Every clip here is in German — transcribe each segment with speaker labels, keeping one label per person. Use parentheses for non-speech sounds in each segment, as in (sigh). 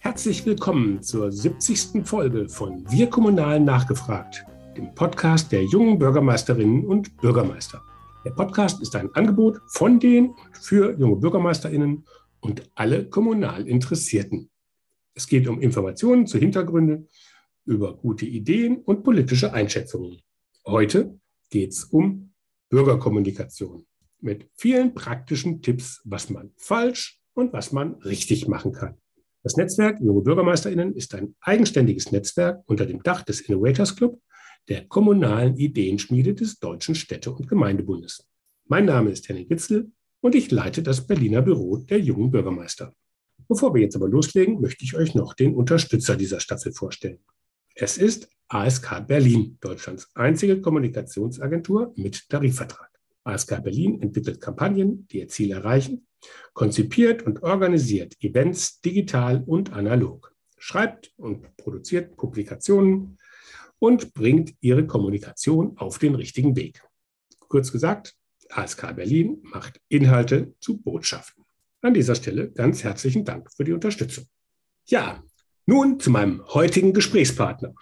Speaker 1: Herzlich willkommen zur 70. Folge von Wir Kommunal nachgefragt, dem Podcast der jungen Bürgermeisterinnen und Bürgermeister. Der Podcast ist ein Angebot von den und für junge Bürgermeisterinnen und alle kommunal Interessierten. Es geht um Informationen zu Hintergründen, über gute Ideen und politische Einschätzungen. Heute geht es um Bürgerkommunikation mit vielen praktischen Tipps, was man falsch und was man richtig machen kann. Das Netzwerk Junge BürgermeisterInnen ist ein eigenständiges Netzwerk unter dem Dach des Innovators Club, der kommunalen Ideenschmiede des Deutschen Städte- und Gemeindebundes. Mein Name ist Henning Witzel und ich leite das Berliner Büro der jungen Bürgermeister. Bevor wir jetzt aber loslegen, möchte ich euch noch den Unterstützer dieser Staffel vorstellen. Es ist ASK Berlin, Deutschlands einzige Kommunikationsagentur mit Tarifvertrag. ASK Berlin entwickelt Kampagnen, die ihr Ziel erreichen konzipiert und organisiert Events digital und analog, schreibt und produziert Publikationen und bringt ihre Kommunikation auf den richtigen Weg. Kurz gesagt, ASK Berlin macht Inhalte zu Botschaften. An dieser Stelle ganz herzlichen Dank für die Unterstützung. Ja, nun zu meinem heutigen Gesprächspartner.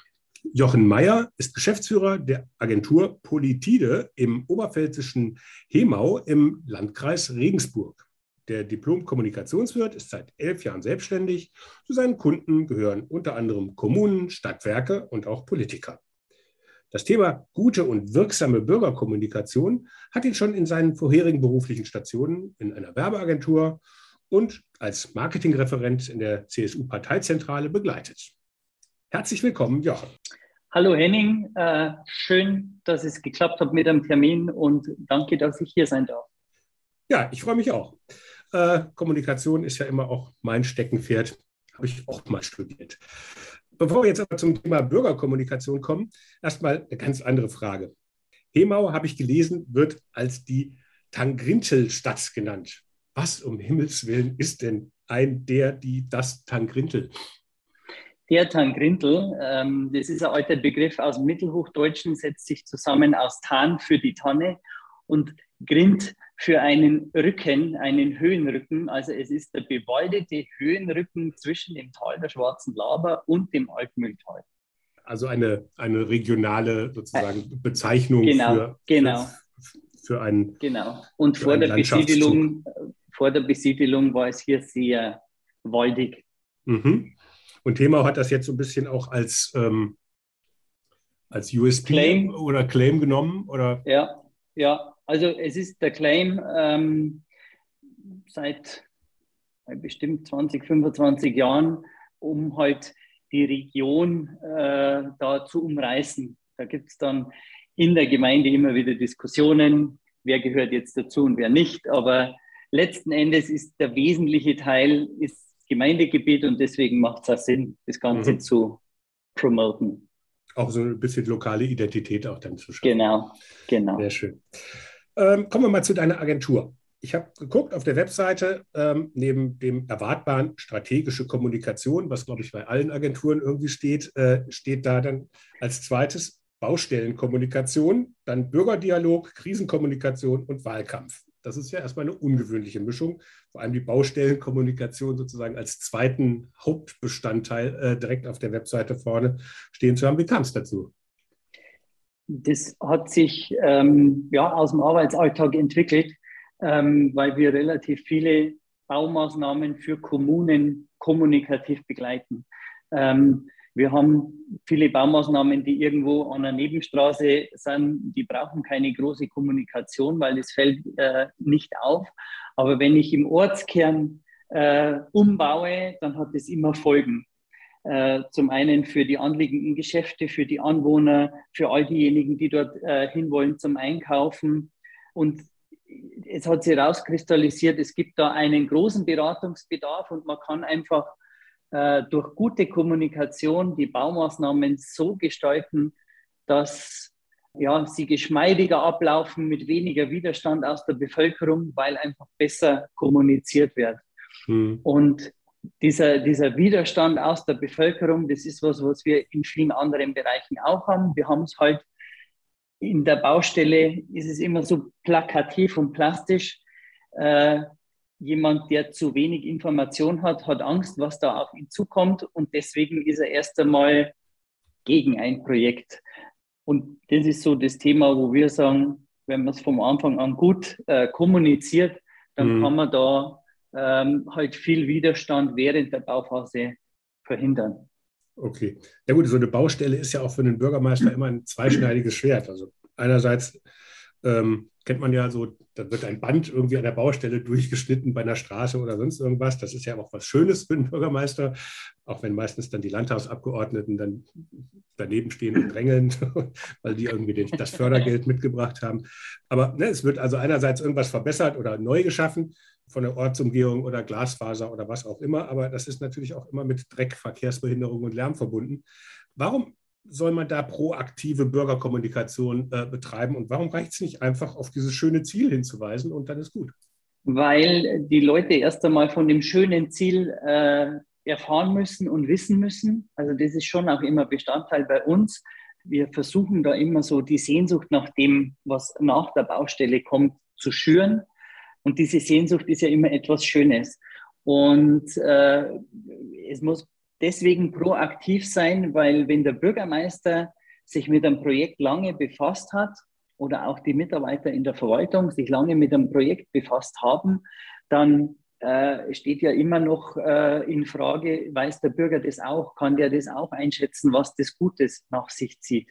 Speaker 1: Jochen Meyer ist Geschäftsführer der Agentur Politide im oberpfälzischen Hemau im Landkreis Regensburg. Der Diplom-Kommunikationswirt ist seit elf Jahren selbstständig. Zu seinen Kunden gehören unter anderem Kommunen, Stadtwerke und auch Politiker. Das Thema gute und wirksame Bürgerkommunikation hat ihn schon in seinen vorherigen beruflichen Stationen in einer Werbeagentur und als Marketingreferent in der CSU-Parteizentrale begleitet. Herzlich willkommen, Jochen.
Speaker 2: Hallo Henning, äh, schön, dass es geklappt hat mit dem Termin und danke, dass ich hier sein darf.
Speaker 1: Ja, ich freue mich auch. Äh, Kommunikation ist ja immer auch mein Steckenpferd, habe ich auch mal studiert. Bevor wir jetzt aber zum Thema Bürgerkommunikation kommen, erstmal eine ganz andere Frage. Hemau, habe ich gelesen, wird als die Tangrintel-Stadt genannt. Was um Himmels Willen ist denn ein der, die, das Tangrintel?
Speaker 2: Der Tangrintel, ähm, das ist ein alter Begriff aus dem Mittelhochdeutschen, setzt sich zusammen aus Tan für die Tanne und Grind für einen Rücken, einen Höhenrücken. Also es ist der bewaldete Höhenrücken zwischen dem Tal der Schwarzen Laber und dem Altmühltal.
Speaker 1: Also eine, eine regionale sozusagen Bezeichnung
Speaker 2: genau, für, genau.
Speaker 1: für, für einen.
Speaker 2: Genau. Und vor der Besiedelung, vor der Besiedelung war es hier sehr waldig.
Speaker 1: Mhm. Und Thema hat das jetzt so ein bisschen auch als, ähm, als USP
Speaker 2: Claim.
Speaker 1: oder Claim genommen? Oder?
Speaker 2: Ja, ja, also es ist der Claim ähm, seit bestimmt 20, 25 Jahren, um halt die Region äh, da zu umreißen. Da gibt es dann in der Gemeinde immer wieder Diskussionen, wer gehört jetzt dazu und wer nicht. Aber letzten Endes ist der wesentliche Teil ist Gemeindegebiet und deswegen macht es auch Sinn, das Ganze mhm. zu promoten.
Speaker 1: Auch so ein bisschen lokale Identität auch dann zu schaffen.
Speaker 2: Genau, genau.
Speaker 1: Sehr schön. Ähm, kommen wir mal zu deiner Agentur. Ich habe geguckt auf der Webseite, ähm, neben dem erwartbaren strategische Kommunikation, was glaube ich bei allen Agenturen irgendwie steht, äh, steht da dann als zweites Baustellenkommunikation, dann Bürgerdialog, Krisenkommunikation und Wahlkampf. Das ist ja erstmal eine ungewöhnliche Mischung, vor allem die Baustellenkommunikation sozusagen als zweiten Hauptbestandteil äh, direkt auf der Webseite vorne stehen zu haben. Wie kam es dazu?
Speaker 2: Das hat sich ähm, ja, aus dem Arbeitsalltag entwickelt, ähm, weil wir relativ viele Baumaßnahmen für Kommunen kommunikativ begleiten. Ähm, wir haben viele Baumaßnahmen, die irgendwo an einer Nebenstraße sind, die brauchen keine große Kommunikation, weil es fällt äh, nicht auf. Aber wenn ich im Ortskern äh, umbaue, dann hat es immer Folgen. Äh, zum einen für die anliegenden Geschäfte, für die Anwohner, für all diejenigen, die dort äh, hinwollen zum Einkaufen. Und es hat sich herauskristallisiert, es gibt da einen großen Beratungsbedarf und man kann einfach äh, durch gute Kommunikation die Baumaßnahmen so gestalten, dass ja, sie geschmeidiger ablaufen mit weniger Widerstand aus der Bevölkerung, weil einfach besser kommuniziert wird. Hm. Und dieser, dieser Widerstand aus der Bevölkerung, das ist was, was wir in vielen anderen Bereichen auch haben. Wir haben es halt in der Baustelle, ist es immer so plakativ und plastisch. Äh, jemand, der zu wenig Information hat, hat Angst, was da auf ihn zukommt und deswegen ist er erst einmal gegen ein Projekt. Und das ist so das Thema, wo wir sagen, wenn man es vom Anfang an gut äh, kommuniziert, dann mhm. kann man da ähm, halt viel Widerstand während der Bauphase verhindern.
Speaker 1: Okay. Ja gut, so eine Baustelle ist ja auch für den Bürgermeister immer ein zweischneidiges Schwert. Also einerseits ähm, kennt man ja so, da wird ein Band irgendwie an der Baustelle durchgeschnitten bei einer Straße oder sonst irgendwas. Das ist ja auch was Schönes für den Bürgermeister, auch wenn meistens dann die Landtagsabgeordneten dann daneben stehen und drängeln, (laughs) weil die irgendwie den, das Fördergeld mitgebracht haben. Aber ne, es wird also einerseits irgendwas verbessert oder neu geschaffen von der Ortsumgehung oder Glasfaser oder was auch immer. Aber das ist natürlich auch immer mit Dreck, Verkehrsbehinderung und Lärm verbunden. Warum soll man da proaktive Bürgerkommunikation äh, betreiben? Und warum reicht es nicht einfach auf dieses schöne Ziel hinzuweisen und dann ist gut?
Speaker 2: Weil die Leute erst einmal von dem schönen Ziel äh, erfahren müssen und wissen müssen. Also das ist schon auch immer Bestandteil bei uns. Wir versuchen da immer so die Sehnsucht nach dem, was nach der Baustelle kommt, zu schüren. Und diese Sehnsucht ist ja immer etwas Schönes. Und äh, es muss deswegen proaktiv sein, weil wenn der Bürgermeister sich mit einem Projekt lange befasst hat oder auch die Mitarbeiter in der Verwaltung sich lange mit einem Projekt befasst haben, dann äh, steht ja immer noch äh, in Frage, weiß der Bürger das auch, kann der das auch einschätzen, was das Gutes nach sich zieht.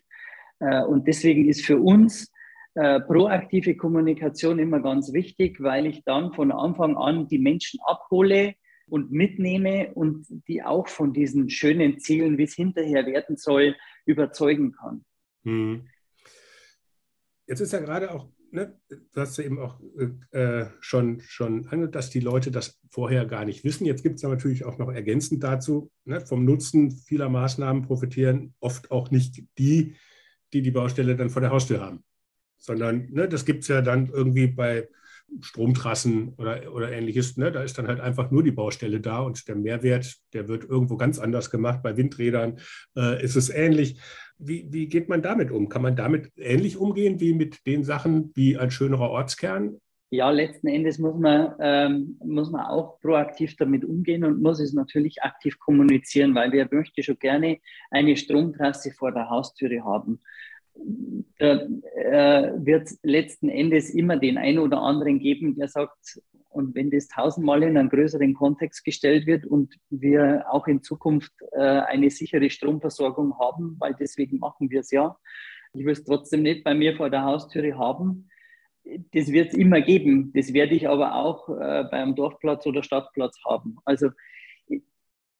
Speaker 2: Äh, und deswegen ist für uns äh, proaktive Kommunikation immer ganz wichtig, weil ich dann von Anfang an die Menschen abhole, und mitnehme und die auch von diesen schönen Zielen, wie es hinterher werden soll, überzeugen kann. Hm.
Speaker 1: Jetzt ist ja gerade auch, ne, du hast ja eben auch äh, schon, schon angehört, dass die Leute das vorher gar nicht wissen. Jetzt gibt es natürlich auch noch ergänzend dazu, ne, vom Nutzen vieler Maßnahmen profitieren oft auch nicht die, die die Baustelle dann vor der Haustür haben, sondern ne, das gibt es ja dann irgendwie bei Stromtrassen oder, oder ähnliches. Ne? Da ist dann halt einfach nur die Baustelle da und der Mehrwert, der wird irgendwo ganz anders gemacht. Bei Windrädern äh, ist es ähnlich. Wie, wie geht man damit um? Kann man damit ähnlich umgehen wie mit den Sachen wie ein schönerer Ortskern?
Speaker 2: Ja, letzten Endes muss man, ähm, muss man auch proaktiv damit umgehen und muss es natürlich aktiv kommunizieren, weil wir möchten schon gerne eine Stromtrasse vor der Haustüre haben da äh, wird es letzten Endes immer den einen oder anderen geben, der sagt, und wenn das tausendmal in einen größeren Kontext gestellt wird und wir auch in Zukunft äh, eine sichere Stromversorgung haben, weil deswegen machen wir es ja, ich will es trotzdem nicht bei mir vor der Haustüre haben. Das wird es immer geben. Das werde ich aber auch äh, beim Dorfplatz oder Stadtplatz haben. Also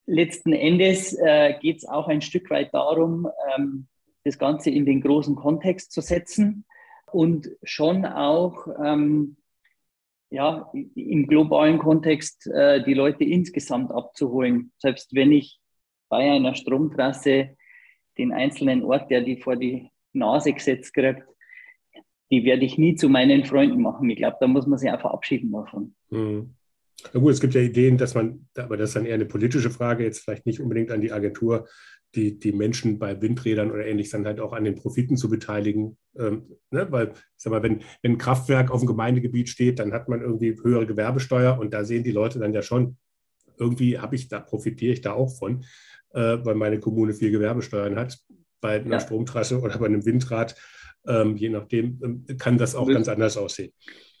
Speaker 2: letzten Endes äh, geht es auch ein Stück weit darum, ähm, das Ganze in den großen Kontext zu setzen und schon auch ähm, ja, im globalen Kontext äh, die Leute insgesamt abzuholen. Selbst wenn ich bei einer Stromtrasse den einzelnen Ort, der die vor die Nase gesetzt kriegt, die werde ich nie zu meinen Freunden machen. Ich glaube, da muss man sich auch verabschieden davon. Mhm.
Speaker 1: Na gut, es gibt ja Ideen, dass man, aber das ist dann eher eine politische Frage, jetzt vielleicht nicht unbedingt an die Agentur, die, die Menschen bei Windrädern oder ähnlich dann halt auch an den Profiten zu beteiligen. Ähm, ne? Weil, ich sag mal, wenn, wenn ein Kraftwerk auf dem Gemeindegebiet steht, dann hat man irgendwie höhere Gewerbesteuer und da sehen die Leute dann ja schon, irgendwie habe ich da, profitiere ich da auch von, äh, weil meine Kommune viel Gewerbesteuern hat. Bei einer ja. Stromtrasse oder bei einem Windrad, ähm, je nachdem, ähm, kann das auch ganz anders aussehen.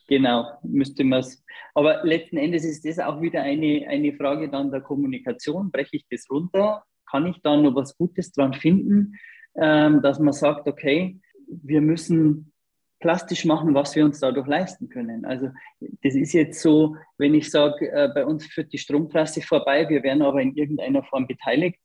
Speaker 2: Genau, müsste man es. Aber letzten Endes ist das auch wieder eine, eine Frage dann der Kommunikation. Breche ich das runter kann ich da noch was Gutes dran finden, ähm, dass man sagt, okay, wir müssen plastisch machen, was wir uns dadurch leisten können. Also das ist jetzt so, wenn ich sage, äh, bei uns führt die Stromtrasse vorbei, wir werden aber in irgendeiner Form beteiligt,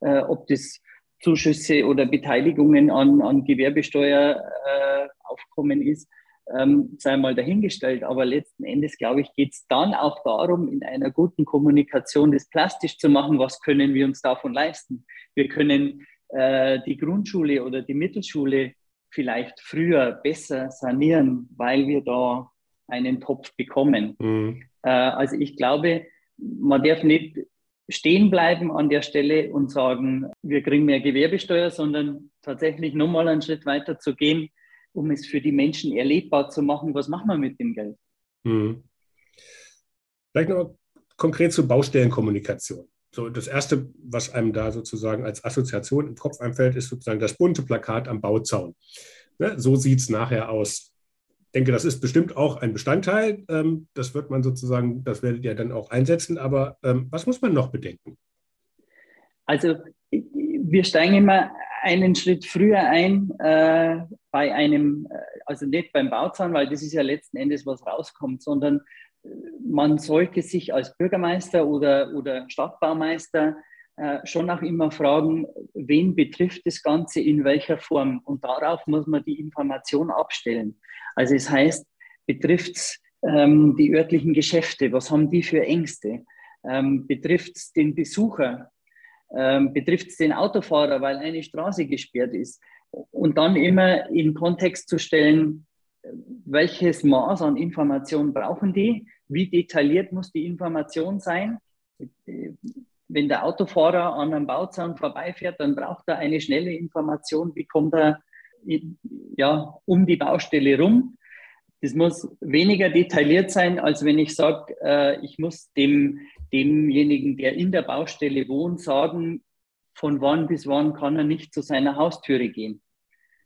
Speaker 2: äh, ob das Zuschüsse oder Beteiligungen an, an Gewerbesteueraufkommen äh, ist, ähm, sei mal dahingestellt. Aber letzten Endes, glaube ich, geht es dann auch darum, in einer guten Kommunikation das plastisch zu machen. Was können wir uns davon leisten? Wir können äh, die Grundschule oder die Mittelschule vielleicht früher besser sanieren, weil wir da einen Topf bekommen. Mhm. Äh, also ich glaube, man darf nicht stehen bleiben an der Stelle und sagen, wir kriegen mehr Gewerbesteuer, sondern tatsächlich nochmal einen Schritt weiter zu gehen um es für die Menschen erlebbar zu machen, was machen wir mit dem Geld? Mhm.
Speaker 1: Vielleicht noch konkret zur Baustellenkommunikation. So, das erste, was einem da sozusagen als Assoziation im Kopf einfällt, ist sozusagen das bunte Plakat am Bauzaun. Ne, so sieht es nachher aus. Ich denke, das ist bestimmt auch ein Bestandteil. Ähm, das wird man sozusagen, das werdet ihr dann auch einsetzen. Aber ähm, was muss man noch bedenken?
Speaker 2: Also wir steigen immer einen Schritt früher ein äh, bei einem, äh, also nicht beim Bauzaun, weil das ist ja letzten Endes, was rauskommt, sondern äh, man sollte sich als Bürgermeister oder, oder Stadtbaumeister äh, schon auch immer fragen, wen betrifft das Ganze in welcher Form. Und darauf muss man die Information abstellen. Also es heißt, betrifft es ähm, die örtlichen Geschäfte, was haben die für Ängste? Ähm, betrifft es den Besucher, ähm, betrifft es den Autofahrer, weil eine Straße gesperrt ist. Und dann immer in Kontext zu stellen, welches Maß an Information brauchen die, wie detailliert muss die Information sein. Wenn der Autofahrer an einem Bauzaun vorbeifährt, dann braucht er eine schnelle Information, wie kommt er ja, um die Baustelle rum. Das muss weniger detailliert sein, als wenn ich sage, äh, ich muss dem demjenigen, der in der Baustelle wohnt, sagen, von wann bis wann kann er nicht zu seiner Haustüre gehen.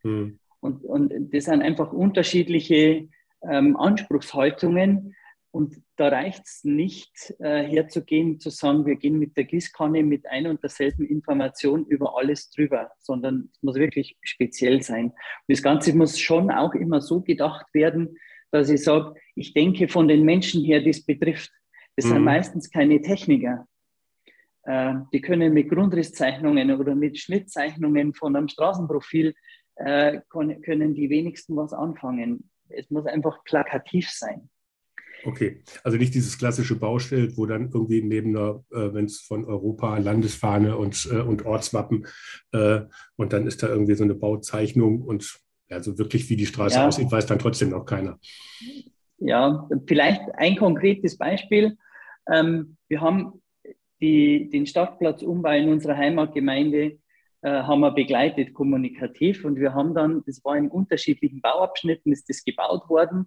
Speaker 2: Mhm. Und, und das sind einfach unterschiedliche ähm, Anspruchshaltungen. Und da reicht es nicht, äh, herzugehen, zu sagen, wir gehen mit der Gießkanne mit einer und derselben Information über alles drüber, sondern es muss wirklich speziell sein. Und das Ganze muss schon auch immer so gedacht werden, dass ich sage, ich denke von den Menschen her, die es betrifft. Das mhm. sind meistens keine Techniker. Äh, die können mit Grundrisszeichnungen oder mit Schnittzeichnungen von einem Straßenprofil äh, können die wenigsten was anfangen. Es muss einfach plakativ sein.
Speaker 1: Okay, also nicht dieses klassische Bauschild, wo dann irgendwie neben einer, äh, wenn es von Europa, Landesfahne und, äh, und Ortswappen äh, und dann ist da irgendwie so eine Bauzeichnung und also wirklich wie die Straße ja. aussieht, weiß dann trotzdem noch keiner.
Speaker 2: Ja, vielleicht ein konkretes Beispiel. Ähm, wir haben die, den Stadtplatzumbau in unserer Heimatgemeinde äh, haben wir begleitet kommunikativ und wir haben dann, das war in unterschiedlichen Bauabschnitten, ist das gebaut worden.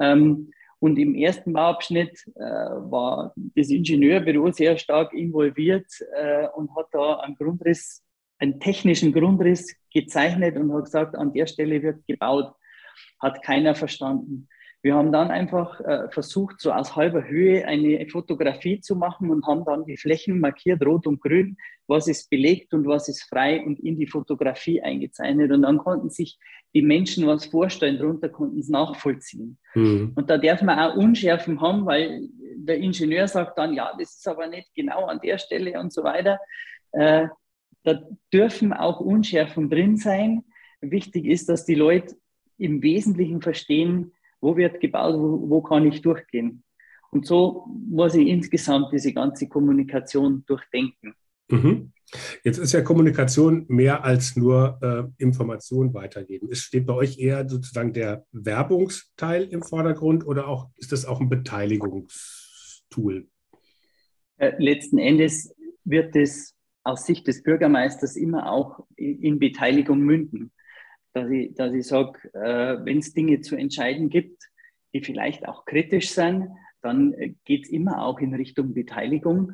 Speaker 2: Ähm, und im ersten Bauabschnitt äh, war das Ingenieurbüro sehr stark involviert äh, und hat da einen Grundriss, einen technischen Grundriss gezeichnet und hat gesagt, an der Stelle wird gebaut. Hat keiner verstanden. Wir haben dann einfach äh, versucht, so aus halber Höhe eine Fotografie zu machen und haben dann die Flächen markiert, rot und grün, was ist belegt und was ist frei und in die Fotografie eingezeichnet. Und dann konnten sich die Menschen was vorstellen, darunter konnten es nachvollziehen. Mhm. Und da darf man auch Unschärfen haben, weil der Ingenieur sagt dann, ja, das ist aber nicht genau an der Stelle und so weiter. Äh, da dürfen auch Unschärfen drin sein. Wichtig ist, dass die Leute im Wesentlichen verstehen, wo wird gebaut, wo, wo kann ich durchgehen. Und so muss ich insgesamt diese ganze Kommunikation durchdenken.
Speaker 1: Mhm. Jetzt ist ja Kommunikation mehr als nur äh, Information weitergeben. Es steht bei euch eher sozusagen der Werbungsteil im Vordergrund oder auch ist das auch ein Beteiligungstool?
Speaker 2: Äh, letzten Endes wird es aus Sicht des Bürgermeisters immer auch in Beteiligung münden dass ich, dass ich sage, äh, wenn es Dinge zu entscheiden gibt, die vielleicht auch kritisch sind, dann geht es immer auch in Richtung Beteiligung,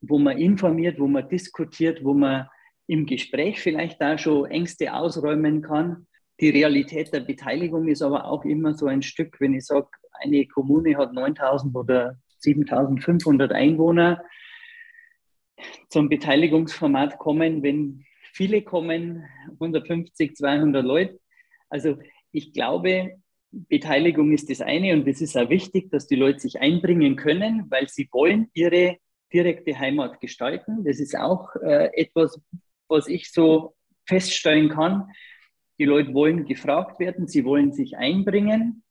Speaker 2: wo man informiert, wo man diskutiert, wo man im Gespräch vielleicht da schon Ängste ausräumen kann. Die Realität der Beteiligung ist aber auch immer so ein Stück, wenn ich sage, eine Kommune hat 9000 oder 7500 Einwohner, zum Beteiligungsformat kommen, wenn viele kommen, 150, 200 Leute. Also ich glaube, Beteiligung ist das eine und es ist auch wichtig, dass die Leute sich einbringen können, weil sie wollen ihre direkte Heimat gestalten. Das ist auch äh, etwas, was ich so feststellen kann. Die Leute wollen gefragt werden, sie wollen sich einbringen.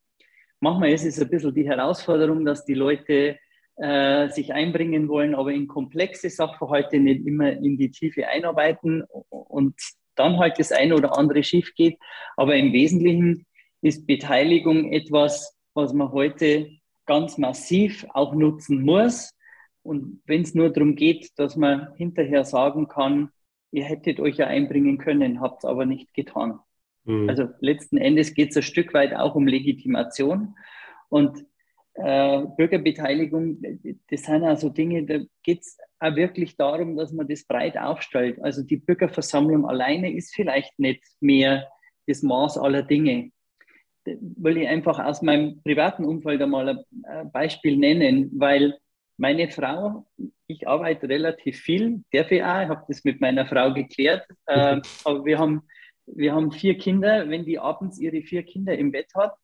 Speaker 2: Manchmal ist es ein bisschen die Herausforderung, dass die Leute äh, sich einbringen wollen, aber in komplexe Sachverhalte nicht immer in die Tiefe einarbeiten und dann halt das eine oder andere schief geht. Aber im Wesentlichen ist Beteiligung etwas, was man heute ganz massiv auch nutzen muss. Und wenn es nur darum geht, dass man hinterher sagen kann, ihr hättet euch ja einbringen können, habt es aber nicht getan. Mhm. Also letzten Endes geht es ein Stück weit auch um Legitimation. Und äh, Bürgerbeteiligung, das sind also Dinge, da geht es auch wirklich darum, dass man das breit aufstellt. Also die Bürgerversammlung alleine ist vielleicht nicht mehr das Maß aller Dinge. Da will ich einfach aus meinem privaten Umfeld einmal ein Beispiel nennen, weil meine Frau, ich arbeite relativ viel, darf ich auch, ich habe das mit meiner Frau geklärt, äh, aber wir haben, wir haben vier Kinder. Wenn die abends ihre vier Kinder im Bett hat,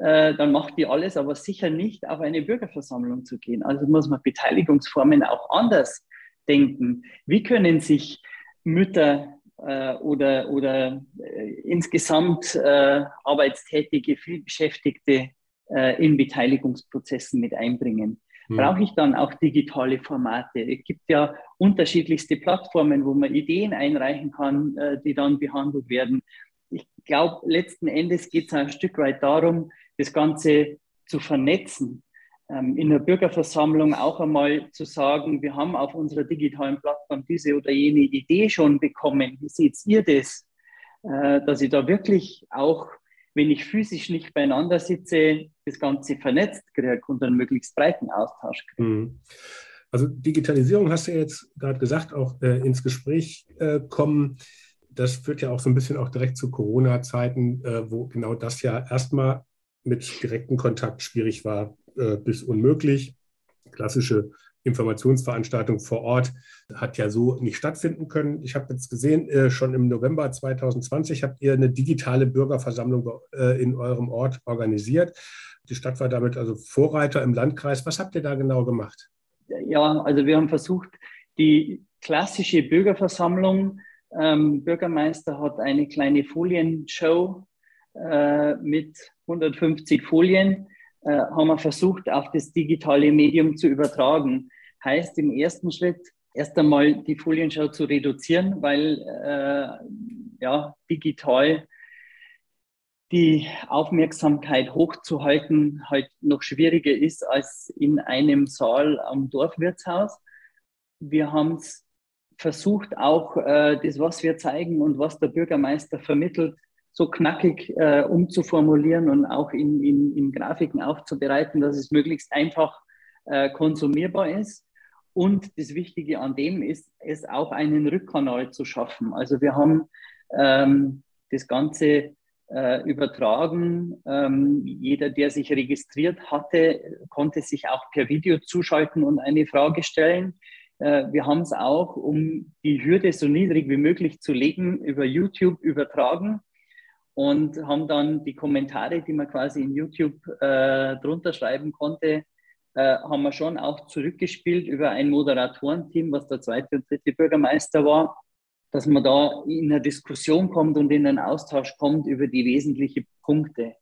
Speaker 2: äh, dann macht die alles, aber sicher nicht auf eine Bürgerversammlung zu gehen. Also muss man Beteiligungsformen auch anders denken. Wie können sich Mütter äh, oder, oder äh, insgesamt äh, arbeitstätige, vielbeschäftigte äh, in Beteiligungsprozessen mit einbringen? Hm. Brauche ich dann auch digitale Formate? Es gibt ja unterschiedlichste Plattformen, wo man Ideen einreichen kann, die dann behandelt werden. Ich glaube, letzten Endes geht es ein Stück weit darum, das Ganze zu vernetzen. Ähm, in der Bürgerversammlung auch einmal zu sagen, wir haben auf unserer digitalen Plattform diese oder jene Idee schon bekommen. Wie seht ihr das? Äh, dass ich da wirklich auch, wenn ich physisch nicht beieinander sitze, das Ganze vernetzt kriege und einen möglichst breiten Austausch kriege. Mhm.
Speaker 1: Also Digitalisierung hast du ja jetzt gerade gesagt, auch äh, ins Gespräch äh, kommen. Das führt ja auch so ein bisschen auch direkt zu Corona-Zeiten, äh, wo genau das ja erstmal mit direktem Kontakt schwierig war äh, bis unmöglich. Klassische Informationsveranstaltung vor Ort hat ja so nicht stattfinden können. Ich habe jetzt gesehen, äh, schon im November 2020 habt ihr eine digitale Bürgerversammlung äh, in eurem Ort organisiert. Die Stadt war damit also Vorreiter im Landkreis. Was habt ihr da genau gemacht?
Speaker 2: Ja, also wir haben versucht, die klassische Bürgerversammlung, ähm, Bürgermeister hat eine kleine Folienshow äh, mit 150 Folien äh, haben wir versucht, auf das digitale Medium zu übertragen. Heißt im ersten Schritt erst einmal die Folienschau zu reduzieren, weil äh, ja, digital die Aufmerksamkeit hochzuhalten halt noch schwieriger ist als in einem Saal am Dorfwirtshaus. Wir haben es versucht, auch äh, das, was wir zeigen und was der Bürgermeister vermittelt, so knackig äh, umzuformulieren und auch in, in, in, Grafiken aufzubereiten, dass es möglichst einfach äh, konsumierbar ist. Und das Wichtige an dem ist, es auch einen Rückkanal zu schaffen. Also wir haben ähm, das Ganze äh, übertragen. Ähm, jeder, der sich registriert hatte, konnte sich auch per Video zuschalten und eine Frage stellen. Äh, wir haben es auch, um die Hürde so niedrig wie möglich zu legen, über YouTube übertragen und haben dann die Kommentare, die man quasi in YouTube äh, drunter schreiben konnte, äh, haben wir schon auch zurückgespielt über ein Moderatorenteam, was der zweite und dritte Bürgermeister war, dass man da in eine Diskussion kommt und in einen Austausch kommt über die wesentlichen Punkte.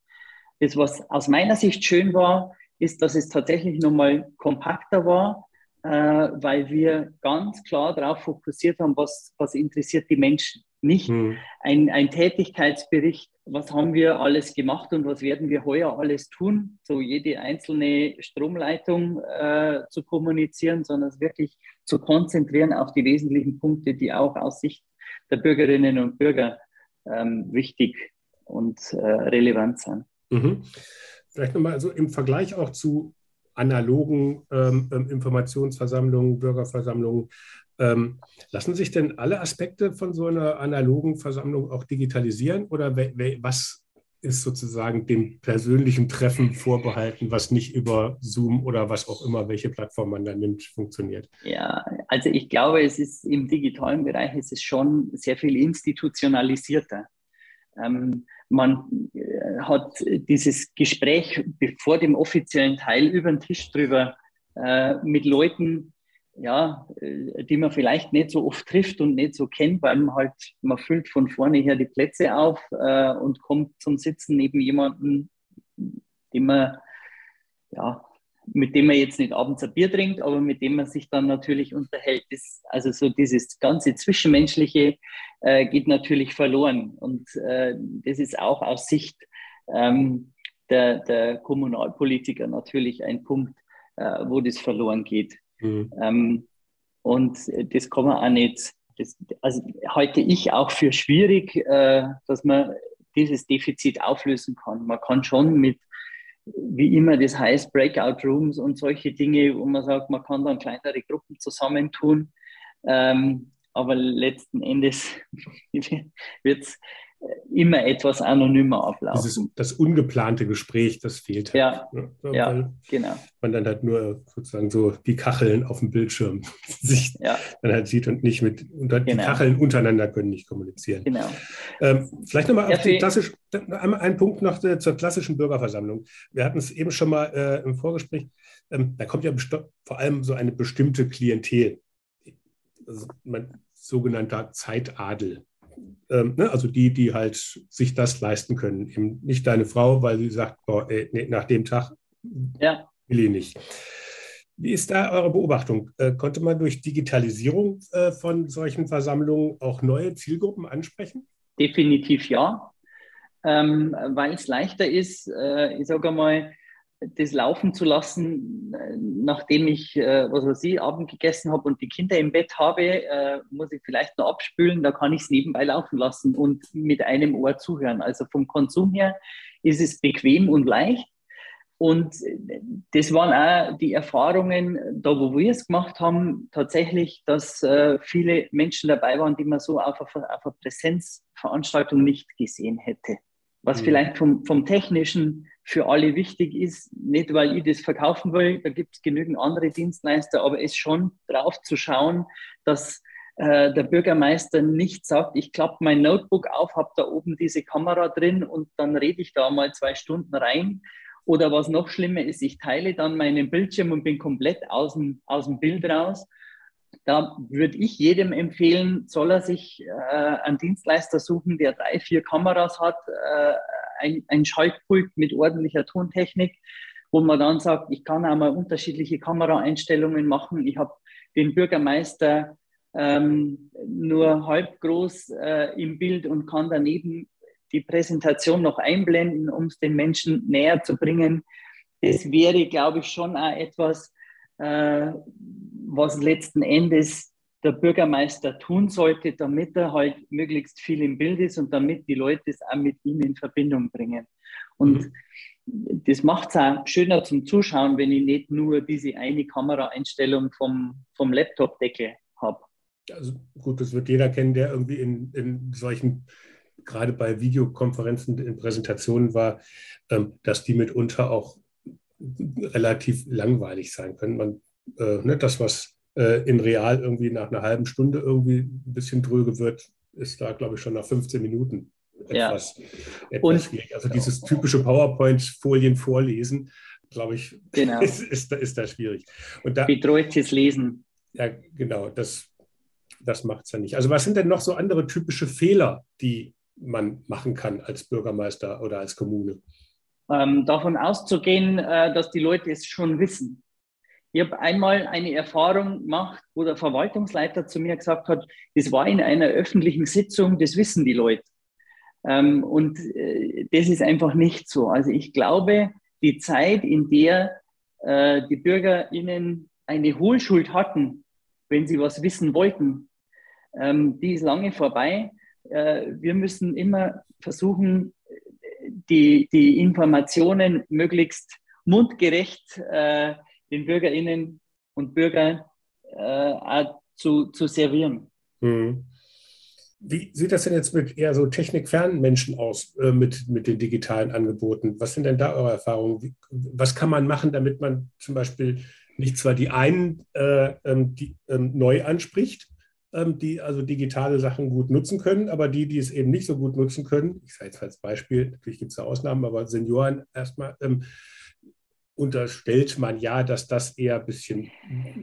Speaker 2: Das, was aus meiner Sicht schön war, ist, dass es tatsächlich nochmal kompakter war, äh, weil wir ganz klar darauf fokussiert haben, was, was interessiert die Menschen nicht hm. ein, ein Tätigkeitsbericht, was haben wir alles gemacht und was werden wir heuer alles tun, so jede einzelne Stromleitung äh, zu kommunizieren, sondern es wirklich zu konzentrieren auf die wesentlichen Punkte, die auch aus Sicht der Bürgerinnen und Bürger ähm, wichtig und äh, relevant sind.
Speaker 1: Mhm. Vielleicht nochmal also im Vergleich auch zu analogen ähm, ähm Informationsversammlungen, Bürgerversammlungen. Ähm, lassen sich denn alle Aspekte von so einer analogen Versammlung auch digitalisieren oder was ist sozusagen dem persönlichen Treffen vorbehalten, was nicht über Zoom oder was auch immer, welche Plattform man da nimmt, funktioniert?
Speaker 2: Ja, also ich glaube, es ist im digitalen Bereich ist es schon sehr viel institutionalisierter. Ähm, man äh, hat dieses Gespräch vor dem offiziellen Teil über den Tisch drüber äh, mit Leuten, ja, äh, die man vielleicht nicht so oft trifft und nicht so kennt, weil man halt, man füllt von vorne her die Plätze auf äh, und kommt zum Sitzen neben jemandem, den man, ja, mit dem man jetzt nicht abends ein Bier trinkt, aber mit dem man sich dann natürlich unterhält. Das, also so dieses ganze Zwischenmenschliche äh, geht natürlich verloren. Und äh, das ist auch aus Sicht ähm, der, der Kommunalpolitiker natürlich ein Punkt, äh, wo das verloren geht. Mhm. Ähm, und das kann man auch nicht, das, also halte ich auch für schwierig, äh, dass man dieses Defizit auflösen kann. Man kann schon mit wie immer das heißt, Breakout Rooms und solche Dinge, wo man sagt, man kann dann kleinere Gruppen zusammentun. Ähm, aber letzten Endes (laughs) wird es immer etwas anonymer ablaufen. Dieses,
Speaker 1: das ungeplante Gespräch, das fehlt
Speaker 2: halt. Ja, ne? ja genau.
Speaker 1: Man dann halt nur sozusagen so die Kacheln auf dem Bildschirm (laughs) sich ja. dann halt sieht und nicht mit, und genau. die Kacheln untereinander können nicht kommunizieren.
Speaker 2: Genau.
Speaker 1: Ähm, vielleicht nochmal auf die klassisch, einmal ein Punkt noch äh, zur klassischen Bürgerversammlung. Wir hatten es eben schon mal äh, im Vorgespräch. Ähm, da kommt ja vor allem so eine bestimmte Klientel. Also man, sogenannter Zeitadel ähm, ne, also die, die halt sich das leisten können. Eben nicht deine Frau, weil sie sagt, boah, ey, nee, nach dem Tag ja. will ich nicht. Wie ist da eure Beobachtung? Äh, konnte man durch Digitalisierung äh, von solchen Versammlungen auch neue Zielgruppen ansprechen?
Speaker 2: Definitiv ja, ähm, weil es leichter ist, äh, ich sage mal, das laufen zu lassen, nachdem ich, äh, was weiß ich, Abend gegessen habe und die Kinder im Bett habe, äh, muss ich vielleicht noch abspülen, da kann ich es nebenbei laufen lassen und mit einem Ohr zuhören. Also vom Konsum her ist es bequem und leicht. Und das waren auch die Erfahrungen, da wo wir es gemacht haben, tatsächlich, dass äh, viele Menschen dabei waren, die man so auf einer Präsenzveranstaltung nicht gesehen hätte. Was mhm. vielleicht vom, vom Technischen für alle wichtig ist, nicht weil ich das verkaufen will, da gibt es genügend andere Dienstleister, aber es schon drauf zu schauen, dass äh, der Bürgermeister nicht sagt, ich klappe mein Notebook auf, habe da oben diese Kamera drin und dann rede ich da mal zwei Stunden rein. Oder was noch schlimmer ist, ich teile dann meinen Bildschirm und bin komplett aus dem, aus dem Bild raus. Da würde ich jedem empfehlen, soll er sich äh, einen Dienstleister suchen, der drei, vier Kameras hat, äh, ein, ein Schaltpult mit ordentlicher Tontechnik, wo man dann sagt, ich kann auch mal unterschiedliche Kameraeinstellungen machen. Ich habe den Bürgermeister ähm, nur halb groß äh, im Bild und kann daneben die Präsentation noch einblenden, um es den Menschen näher zu bringen. Das wäre, glaube ich, schon auch etwas, was letzten Endes der Bürgermeister tun sollte, damit er halt möglichst viel im Bild ist und damit die Leute es auch mit ihm in Verbindung bringen. Und mhm. das macht es auch schöner zum Zuschauen, wenn ich nicht nur diese eine Kameraeinstellung vom, vom Laptop-Deckel habe.
Speaker 1: Also gut, das wird jeder kennen, der irgendwie in, in solchen, gerade bei Videokonferenzen, in Präsentationen war, ähm, dass die mitunter auch relativ langweilig sein können. Man, äh, ne, das, was äh, in Real irgendwie nach einer halben Stunde irgendwie ein bisschen dröge wird, ist da, glaube ich, schon nach 15 Minuten etwas, ja. etwas schwierig. Also dieses typische PowerPoint-Folien vorlesen, glaube ich, genau. (laughs) ist, ist, ist da schwierig.
Speaker 2: Und da, Betreutes Lesen.
Speaker 1: Ja, genau, das, das macht es ja nicht. Also was sind denn noch so andere typische Fehler, die man machen kann als Bürgermeister oder als Kommune?
Speaker 2: Ähm, davon auszugehen, äh, dass die Leute es schon wissen. Ich habe einmal eine Erfahrung gemacht, wo der Verwaltungsleiter zu mir gesagt hat, das war in einer öffentlichen Sitzung, das wissen die Leute. Ähm, und äh, das ist einfach nicht so. Also ich glaube, die Zeit, in der äh, die BürgerInnen eine Hohlschuld hatten, wenn sie was wissen wollten, ähm, die ist lange vorbei. Äh, wir müssen immer versuchen, die, die Informationen möglichst mundgerecht äh, den BürgerInnen und Bürgern äh, zu, zu servieren.
Speaker 1: Mhm. Wie sieht das denn jetzt mit eher so technikfernen Menschen aus, äh, mit, mit den digitalen Angeboten? Was sind denn da eure Erfahrungen? Wie, was kann man machen, damit man zum Beispiel nicht zwar die einen äh, ähm, die, ähm, neu anspricht, die also digitale Sachen gut nutzen können, aber die, die es eben nicht so gut nutzen können, ich sage jetzt als Beispiel, natürlich gibt es da Ausnahmen, aber Senioren erstmal, ähm, unterstellt man ja, dass das eher ein bisschen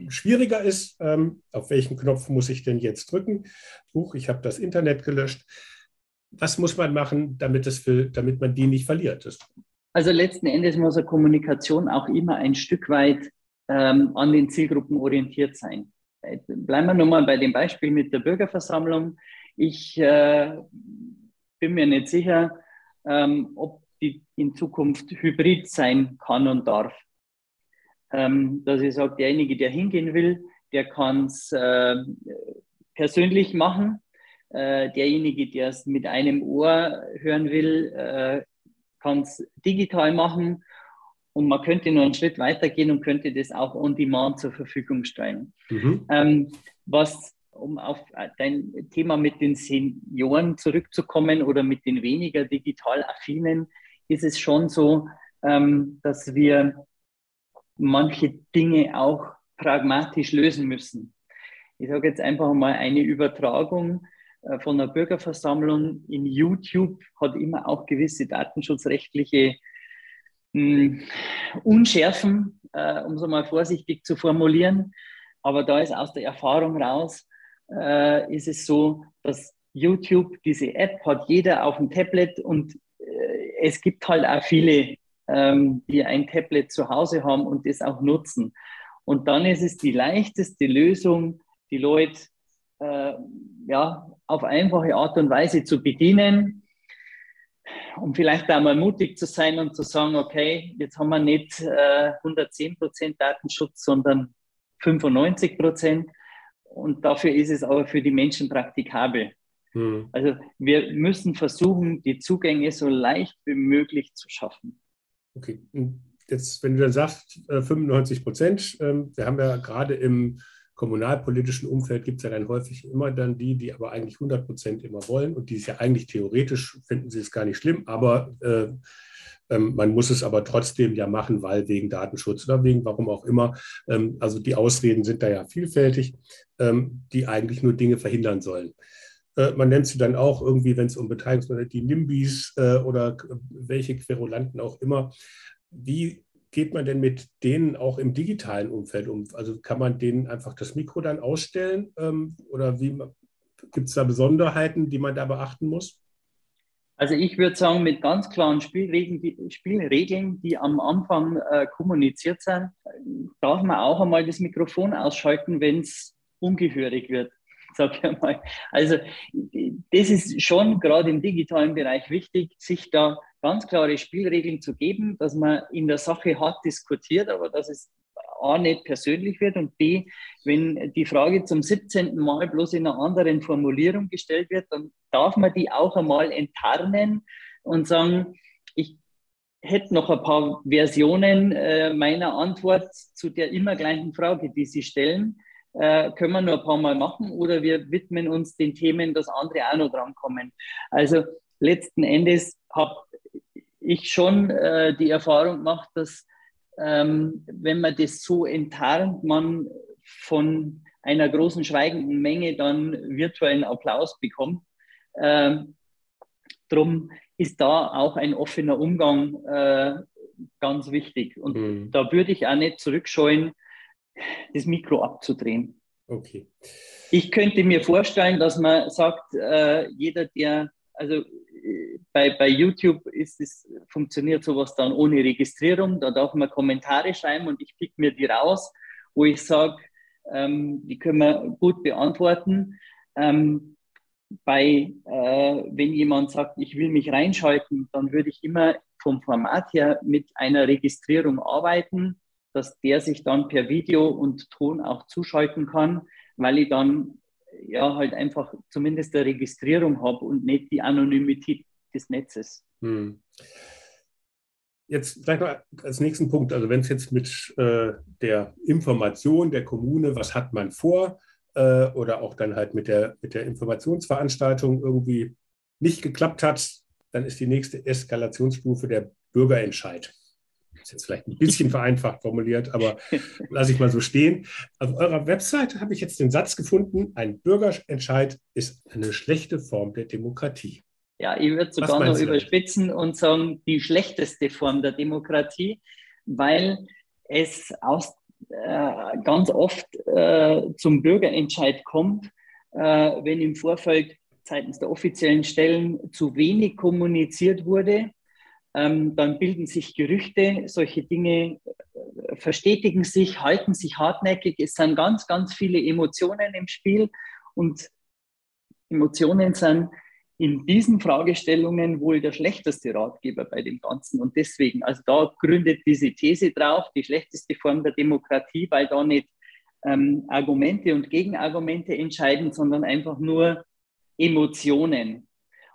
Speaker 1: schwieriger ist. Ähm, auf welchen Knopf muss ich denn jetzt drücken? Huch, ich habe das Internet gelöscht. Was muss man machen, damit, es für, damit man die nicht verliert? Das
Speaker 2: also letzten Endes muss eine Kommunikation auch immer ein Stück weit ähm, an den Zielgruppen orientiert sein. Bleiben wir nochmal bei dem Beispiel mit der Bürgerversammlung. Ich äh, bin mir nicht sicher, ähm, ob die in Zukunft hybrid sein kann und darf. Ähm, dass ich sage, derjenige, der hingehen will, der kann es äh, persönlich machen. Äh, derjenige, der es mit einem Ohr hören will, äh, kann es digital machen. Und man könnte nur einen Schritt weitergehen und könnte das auch on demand zur Verfügung stellen. Mhm. Ähm, was, um auf dein Thema mit den Senioren zurückzukommen oder mit den weniger digital affinen, ist es schon so, ähm, dass wir manche Dinge auch pragmatisch lösen müssen. Ich sage jetzt einfach mal eine Übertragung äh, von einer Bürgerversammlung in YouTube hat immer auch gewisse datenschutzrechtliche Unschärfen, äh, um es mal vorsichtig zu formulieren. Aber da ist aus der Erfahrung raus, äh, ist es so, dass YouTube, diese App hat jeder auf dem Tablet und äh, es gibt halt auch viele, ähm, die ein Tablet zu Hause haben und das auch nutzen. Und dann ist es die leichteste Lösung, die Leute äh, ja, auf einfache Art und Weise zu bedienen um vielleicht einmal mutig zu sein und zu sagen, okay, jetzt haben wir nicht äh, 110 Prozent Datenschutz, sondern 95 Prozent. Und dafür ist es aber für die Menschen praktikabel. Hm. Also wir müssen versuchen, die Zugänge so leicht wie möglich zu schaffen.
Speaker 1: Okay, jetzt, wenn du dann sagst, 95 äh, Prozent, ähm, wir haben ja gerade im kommunalpolitischen Umfeld gibt es ja dann häufig immer dann die, die aber eigentlich 100 Prozent immer wollen und die ist ja eigentlich theoretisch, finden sie es gar nicht schlimm, aber äh, ähm, man muss es aber trotzdem ja machen, weil wegen Datenschutz oder wegen warum auch immer. Ähm, also die Ausreden sind da ja vielfältig, ähm, die eigentlich nur Dinge verhindern sollen. Äh, man nennt sie dann auch irgendwie, wenn es um Beteiligungsmodelle, die NIMBYs äh, oder welche Querulanten auch immer. Wie geht man denn mit denen auch im digitalen Umfeld um? Also kann man denen einfach das Mikro dann ausstellen ähm, oder gibt es da Besonderheiten, die man da beachten muss?
Speaker 2: Also ich würde sagen, mit ganz klaren Spielregeln, die, Spielregeln, die am Anfang äh, kommuniziert sind, darf man auch einmal das Mikrofon ausschalten, wenn es ungehörig wird, (laughs) sag ich mal. Also das ist schon gerade im digitalen Bereich wichtig, sich da ganz klare Spielregeln zu geben, dass man in der Sache hart diskutiert, aber dass es A nicht persönlich wird und B, wenn die Frage zum 17. Mal bloß in einer anderen Formulierung gestellt wird, dann darf man die auch einmal enttarnen und sagen, ich hätte noch ein paar Versionen äh, meiner Antwort zu der immer gleichen Frage, die Sie stellen. Äh, können wir nur ein paar Mal machen oder wir widmen uns den Themen, dass andere auch noch drankommen. Also letzten Endes habe ich schon äh, die Erfahrung gemacht, dass ähm, wenn man das so enttarnt, man von einer großen schweigenden Menge dann virtuellen Applaus bekommt. Ähm, drum ist da auch ein offener Umgang äh, ganz wichtig. Und mhm. da würde ich auch nicht zurückscheuen, das Mikro abzudrehen.
Speaker 1: Okay.
Speaker 2: Ich könnte mir vorstellen, dass man sagt, äh, jeder, der, also bei, bei YouTube ist es, funktioniert sowas dann ohne Registrierung. Da darf man Kommentare schreiben und ich pick mir die raus, wo ich sage, ähm, die können wir gut beantworten. Ähm, bei, äh, wenn jemand sagt, ich will mich reinschalten, dann würde ich immer vom Format her mit einer Registrierung arbeiten, dass der sich dann per Video und Ton auch zuschalten kann, weil ich dann ja halt einfach zumindest eine Registrierung habe und nicht die Anonymität des Netzes. Hm.
Speaker 1: Jetzt vielleicht noch als nächsten Punkt, also wenn es jetzt mit äh, der Information der Kommune, was hat man vor, äh, oder auch dann halt mit der, mit der Informationsveranstaltung irgendwie nicht geklappt hat, dann ist die nächste Eskalationsstufe der Bürgerentscheid ist jetzt vielleicht ein bisschen vereinfacht formuliert, aber (laughs) lasse ich mal so stehen. Auf eurer Webseite habe ich jetzt den Satz gefunden, ein Bürgerentscheid ist eine schlechte Form der Demokratie.
Speaker 2: Ja, ich würde sogar noch überspitzen damit? und sagen, die schlechteste Form der Demokratie, weil es aus, äh, ganz oft äh, zum Bürgerentscheid kommt, äh, wenn im Vorfeld seitens der offiziellen Stellen zu wenig kommuniziert wurde ähm, dann bilden sich Gerüchte, solche Dinge äh, verstetigen sich, halten sich hartnäckig. Es sind ganz, ganz viele Emotionen im Spiel und Emotionen sind in diesen Fragestellungen wohl der schlechteste Ratgeber bei dem Ganzen. Und deswegen, also da gründet diese These drauf, die schlechteste Form der Demokratie, weil da nicht ähm, Argumente und Gegenargumente entscheiden, sondern einfach nur Emotionen.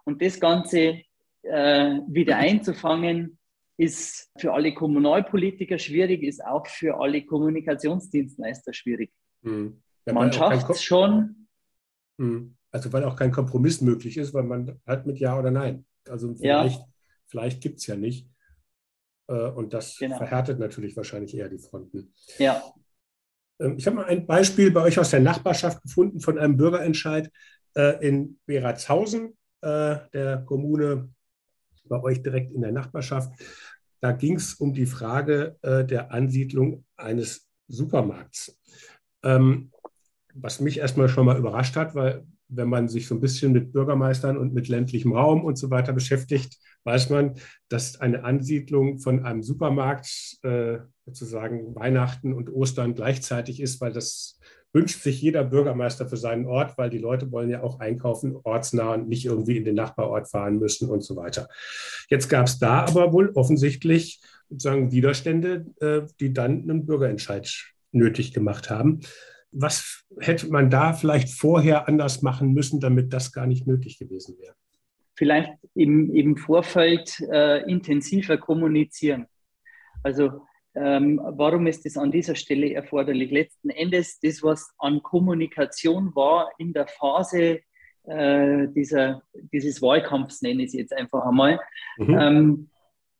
Speaker 2: Und das Ganze äh, wieder einzufangen, ist für alle Kommunalpolitiker schwierig, ist auch für alle Kommunikationsdienstleister schwierig. Mhm. Ja, man schafft es schon.
Speaker 1: Mhm. Also weil auch kein Kompromiss möglich ist, weil man halt mit Ja oder Nein. Also vielleicht, ja. vielleicht gibt es ja nicht. Äh, und das genau. verhärtet natürlich wahrscheinlich eher die Fronten.
Speaker 2: Ja.
Speaker 1: Ähm, ich habe mal ein Beispiel bei euch aus der Nachbarschaft gefunden von einem Bürgerentscheid äh, in Beratshausen, äh, der Kommune bei euch direkt in der Nachbarschaft. Da ging es um die Frage der Ansiedlung eines Supermarkts. Ähm, was mich erstmal schon mal überrascht hat, weil wenn man sich so ein bisschen mit Bürgermeistern und mit ländlichem Raum und so weiter beschäftigt, weiß man, dass eine Ansiedlung von einem Supermarkt äh, sozusagen Weihnachten und Ostern gleichzeitig ist, weil das wünscht sich jeder Bürgermeister für seinen Ort, weil die Leute wollen ja auch einkaufen, ortsnah und nicht irgendwie in den Nachbarort fahren müssen und so weiter. Jetzt gab es da aber wohl offensichtlich sozusagen Widerstände, äh, die dann einen Bürgerentscheid nötig gemacht haben. Was hätte man da vielleicht vorher anders machen müssen, damit das gar nicht nötig gewesen wäre?
Speaker 2: Vielleicht im, im Vorfeld äh, intensiver kommunizieren. Also ähm, warum ist das an dieser Stelle erforderlich? Letzten Endes, das, was an Kommunikation war in der Phase äh, dieser, dieses Wahlkampfs, nenne ich es jetzt einfach einmal, mhm. ähm,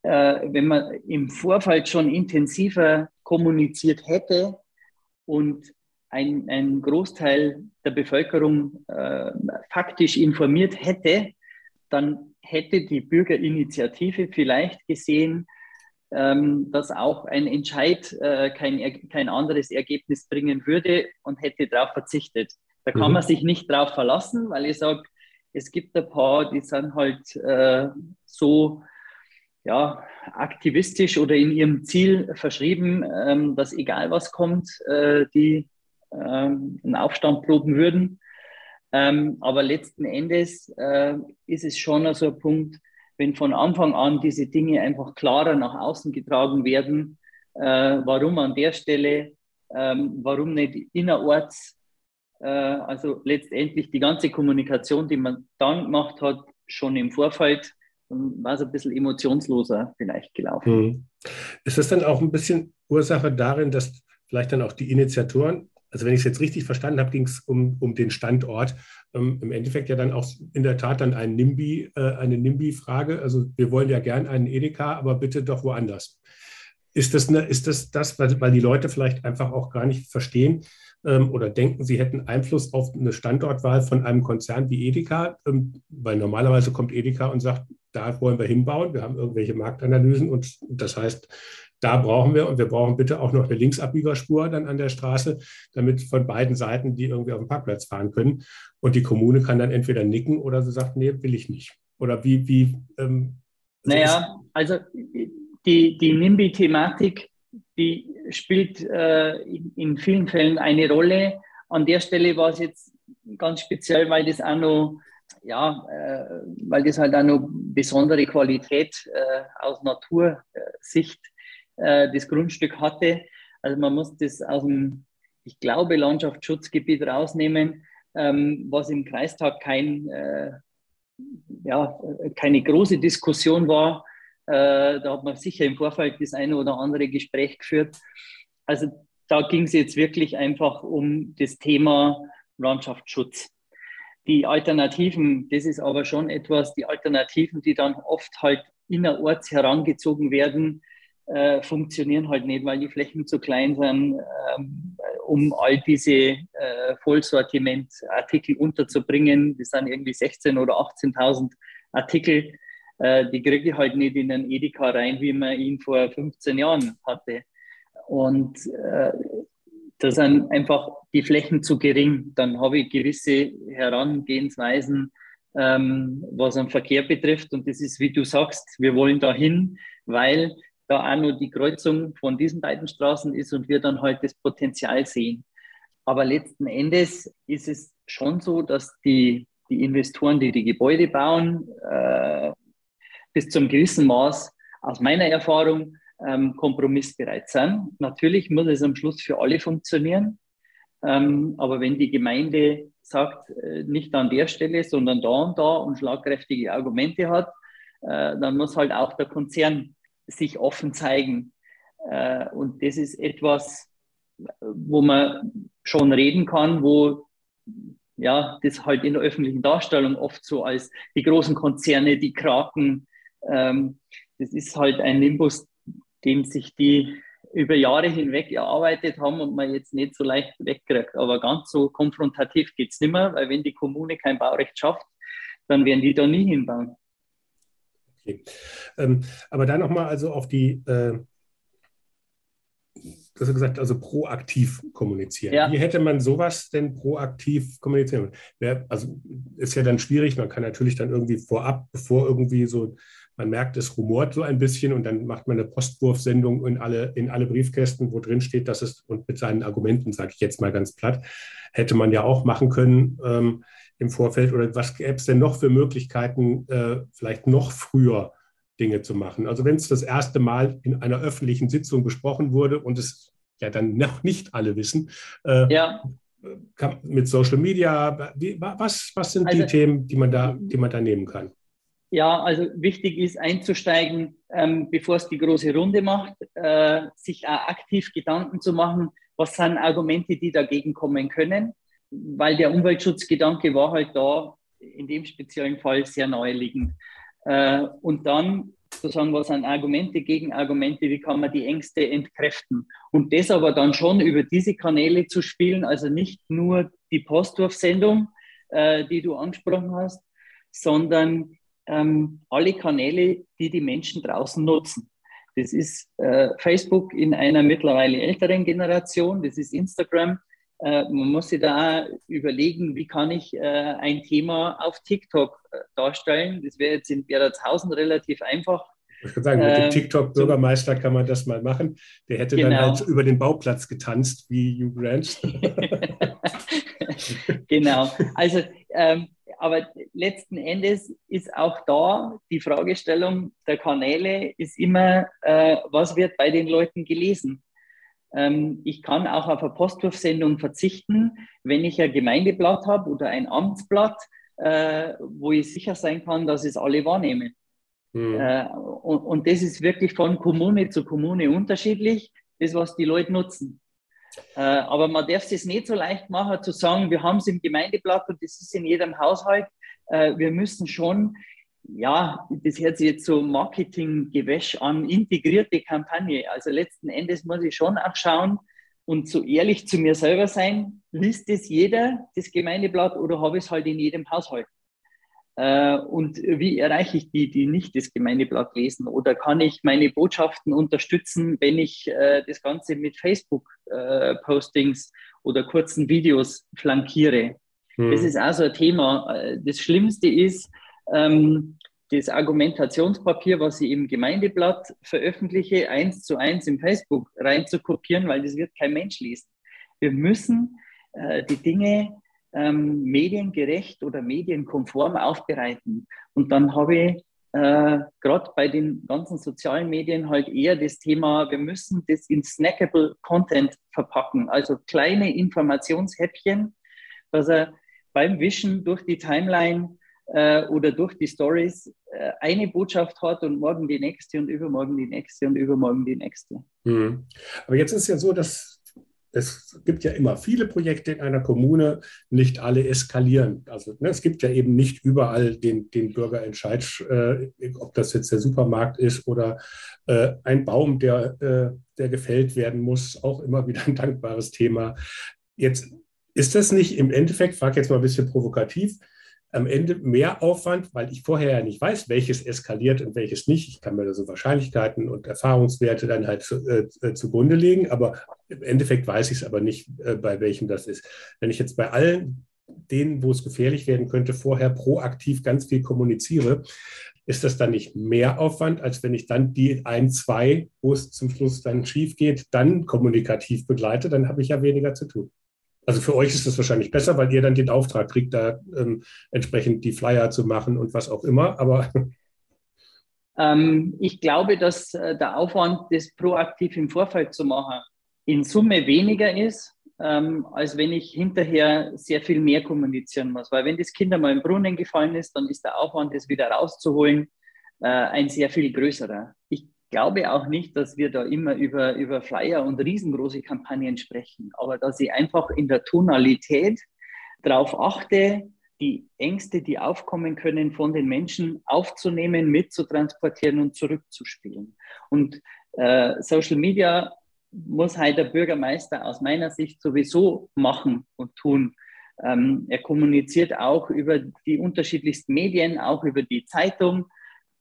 Speaker 2: äh, wenn man im Vorfeld schon intensiver kommuniziert hätte und ein, ein Großteil der Bevölkerung äh, faktisch informiert hätte, dann hätte die Bürgerinitiative vielleicht gesehen, ähm, dass auch ein Entscheid äh, kein, kein anderes Ergebnis bringen würde und hätte darauf verzichtet. Da kann mhm. man sich nicht darauf verlassen, weil ich sage, es gibt ein paar, die sind halt äh, so ja, aktivistisch oder in ihrem Ziel verschrieben, ähm, dass egal was kommt, äh, die ähm, einen Aufstand proben würden. Ähm, aber letzten Endes äh, ist es schon so ein Punkt, wenn von Anfang an diese Dinge einfach klarer nach außen getragen werden, äh, warum an der Stelle, ähm, warum nicht innerorts, äh, also letztendlich die ganze Kommunikation, die man dann gemacht hat, schon im Vorfeld, war es ein bisschen emotionsloser vielleicht gelaufen. Hm.
Speaker 1: Ist das dann auch ein bisschen Ursache darin, dass vielleicht dann auch die Initiatoren also wenn ich es jetzt richtig verstanden habe, ging es um, um den Standort. Ähm, Im Endeffekt ja dann auch in der Tat dann ein NIMBY, äh, eine NIMBY-Frage. Also wir wollen ja gern einen Edeka, aber bitte doch woanders. Ist das, eine, ist das das, weil, die Leute vielleicht einfach auch gar nicht verstehen ähm, oder denken, sie hätten Einfluss auf eine Standortwahl von einem Konzern wie Edeka? Ähm, weil normalerweise kommt Edeka und sagt, da wollen wir hinbauen. Wir haben irgendwelche Marktanalysen und das heißt, da brauchen wir und wir brauchen bitte auch noch eine Linksabbiegerspur dann an der Straße, damit von beiden Seiten die irgendwie auf den Parkplatz fahren können. Und die Kommune kann dann entweder nicken oder sie sagt, nee, will ich nicht. Oder wie, wie
Speaker 2: ähm, also Naja, also die, die NIMBY-Thematik, die spielt äh, in, in vielen Fällen eine Rolle. An der Stelle war es jetzt ganz speziell, weil das auch noch ja, äh, weil das halt auch noch besondere Qualität äh, aus Natursicht äh, das Grundstück hatte. Also man muss das aus dem, ich glaube, Landschaftsschutzgebiet rausnehmen, ähm, was im Kreistag kein, äh, ja, keine große Diskussion war. Äh, da hat man sicher im Vorfeld das eine oder andere Gespräch geführt. Also da ging es jetzt wirklich einfach um das Thema Landschaftsschutz. Die Alternativen, das ist aber schon etwas, die Alternativen, die dann oft halt innerorts herangezogen werden, äh, funktionieren halt nicht, weil die Flächen zu klein sind, ähm, um all diese äh, Vollsortiment-Artikel unterzubringen. Das sind irgendwie 16.000 oder 18.000 Artikel. Äh, die kriege ich halt nicht in einen Edeka rein, wie man ihn vor 15 Jahren hatte. Und äh, da sind einfach die Flächen zu gering. Dann habe ich gewisse Herangehensweisen, ähm, was am Verkehr betrifft. Und das ist, wie du sagst, wir wollen dahin, weil da auch nur die Kreuzung von diesen beiden Straßen ist und wir dann halt das Potenzial sehen. Aber letzten Endes ist es schon so, dass die, die Investoren, die die Gebäude bauen, äh, bis zum gewissen Maß aus meiner Erfahrung ähm, kompromissbereit sind. Natürlich muss es am Schluss für alle funktionieren. Ähm, aber wenn die Gemeinde sagt, äh, nicht an der Stelle, sondern da und da und schlagkräftige Argumente hat, äh, dann muss halt auch der Konzern sich offen zeigen. Äh, und das ist etwas, wo man schon reden kann, wo ja, das halt in der öffentlichen Darstellung oft so als die großen Konzerne, die Kraken, ähm, das ist halt ein Nimbus, den sich die über Jahre hinweg erarbeitet haben und man jetzt nicht so leicht wegkriegt. Aber ganz so konfrontativ geht es nicht mehr, weil wenn die Kommune kein Baurecht schafft, dann werden die da nie hinbauen.
Speaker 1: Okay. Ähm, aber dann nochmal also auf die, äh, du hast gesagt, also proaktiv kommunizieren. Ja. Wie hätte man sowas denn proaktiv kommunizieren? Also ist ja dann schwierig, man kann natürlich dann irgendwie vorab, bevor irgendwie so man merkt, es rumort so ein bisschen und dann macht man eine Postwurfsendung in alle, in alle Briefkästen, wo drin steht, dass es, und mit seinen Argumenten, sage ich jetzt mal ganz platt, hätte man ja auch machen können ähm, im Vorfeld. Oder was gäbe es denn noch für Möglichkeiten, äh, vielleicht noch früher Dinge zu machen? Also wenn es das erste Mal in einer öffentlichen Sitzung besprochen wurde und es ja dann noch nicht alle wissen, äh, ja. Kann, mit Social Media, wie, was, was sind also, die Themen, die man da, die man da nehmen kann?
Speaker 2: Ja, also wichtig ist einzusteigen, ähm, bevor es die große Runde macht, äh, sich auch aktiv Gedanken zu machen, was sind Argumente, die dagegen kommen können, weil der Umweltschutzgedanke war halt da in dem speziellen Fall sehr naheliegend. Äh, und dann zu sagen, was sind Argumente, Gegenargumente, wie kann man die Ängste entkräften. Und das aber dann schon über diese Kanäle zu spielen, also nicht nur die Postwurfsendung, äh, die du angesprochen hast, sondern ähm, alle Kanäle, die die Menschen draußen nutzen. Das ist äh, Facebook in einer mittlerweile älteren Generation, das ist Instagram. Äh, man muss sich da überlegen, wie kann ich äh, ein Thema auf TikTok äh, darstellen. Das wäre jetzt in Beratshausen relativ einfach.
Speaker 1: Ich würde sagen, mit dem ähm, TikTok-Bürgermeister kann man das mal machen. Der hätte genau. dann halt über den Bauplatz getanzt, wie Hugh Grant. (laughs)
Speaker 2: genau. Also ähm, aber letzten Endes ist auch da die Fragestellung der Kanäle ist immer, äh, was wird bei den Leuten gelesen? Ähm, ich kann auch auf eine Postwurfsendung verzichten, wenn ich ein Gemeindeblatt habe oder ein Amtsblatt, äh, wo ich sicher sein kann, dass es alle wahrnehmen. Mhm. Äh, und, und das ist wirklich von Kommune zu Kommune unterschiedlich, das, was die Leute nutzen. Äh, aber man darf es nicht so leicht machen, zu sagen, wir haben es im Gemeindeblatt und das ist in jedem Haushalt. Wir müssen schon, ja, das hört sich jetzt so Marketinggewäsch an, integrierte Kampagne. Also letzten Endes muss ich schon auch schauen und so ehrlich zu mir selber sein, liest es jeder, das Gemeindeblatt, oder habe ich es halt in jedem Haushalt? Äh, und wie erreiche ich die, die nicht das Gemeindeblatt lesen? Oder kann ich meine Botschaften unterstützen, wenn ich äh, das Ganze mit Facebook-Postings äh, oder kurzen Videos flankiere? Hm. Das ist also ein Thema. Das Schlimmste ist, ähm, das Argumentationspapier, was ich im Gemeindeblatt veröffentliche, eins zu eins im Facebook reinzukopieren, weil das wird kein Mensch lesen. Wir müssen äh, die Dinge ähm, mediengerecht oder medienkonform aufbereiten. Und dann habe ich äh, gerade bei den ganzen sozialen Medien halt eher das Thema, wir müssen das in snackable Content verpacken, also kleine Informationshäppchen, dass er beim Wischen durch die Timeline äh, oder durch die Stories äh, eine Botschaft hat und morgen die nächste und übermorgen die nächste und übermorgen die nächste.
Speaker 1: Mhm. Aber jetzt ist ja so, dass es gibt ja immer viele Projekte in einer Kommune, nicht alle eskalieren. Also ne, es gibt ja eben nicht überall den, den Bürgerentscheid, äh, ob das jetzt der Supermarkt ist oder äh, ein Baum, der, äh, der gefällt werden muss, auch immer wieder ein dankbares Thema. Jetzt ist das nicht im Endeffekt, frage jetzt mal ein bisschen provokativ, am Ende mehr Aufwand, weil ich vorher ja nicht weiß, welches eskaliert und welches nicht. Ich kann mir da so Wahrscheinlichkeiten und Erfahrungswerte dann halt zu, äh, äh zugrunde legen, aber im Endeffekt weiß ich es aber nicht, äh, bei welchem das ist. Wenn ich jetzt bei allen denen, wo es gefährlich werden könnte, vorher proaktiv ganz viel kommuniziere, ist das dann nicht mehr Aufwand, als wenn ich dann die ein, zwei, wo es zum Schluss dann schief geht, dann kommunikativ begleite, dann habe ich ja weniger zu tun. Also für euch ist das wahrscheinlich besser, weil ihr dann den Auftrag kriegt, da ähm, entsprechend die Flyer zu machen und was auch immer. Aber (laughs)
Speaker 2: ähm, ich glaube, dass äh, der Aufwand, das proaktiv im Vorfeld zu machen, in Summe weniger ist, ähm, als wenn ich hinterher sehr viel mehr kommunizieren muss. Weil wenn das Kind einmal im Brunnen gefallen ist, dann ist der Aufwand, das wieder rauszuholen, äh, ein sehr viel größerer. Ich glaube auch nicht, dass wir da immer über, über Flyer und riesengroße Kampagnen sprechen, aber dass ich einfach in der Tonalität darauf achte, die Ängste, die aufkommen können, von den Menschen aufzunehmen, mitzutransportieren und zurückzuspielen. Und äh, Social Media muss halt der Bürgermeister aus meiner Sicht sowieso machen und tun. Ähm, er kommuniziert auch über die unterschiedlichsten Medien, auch über die Zeitung.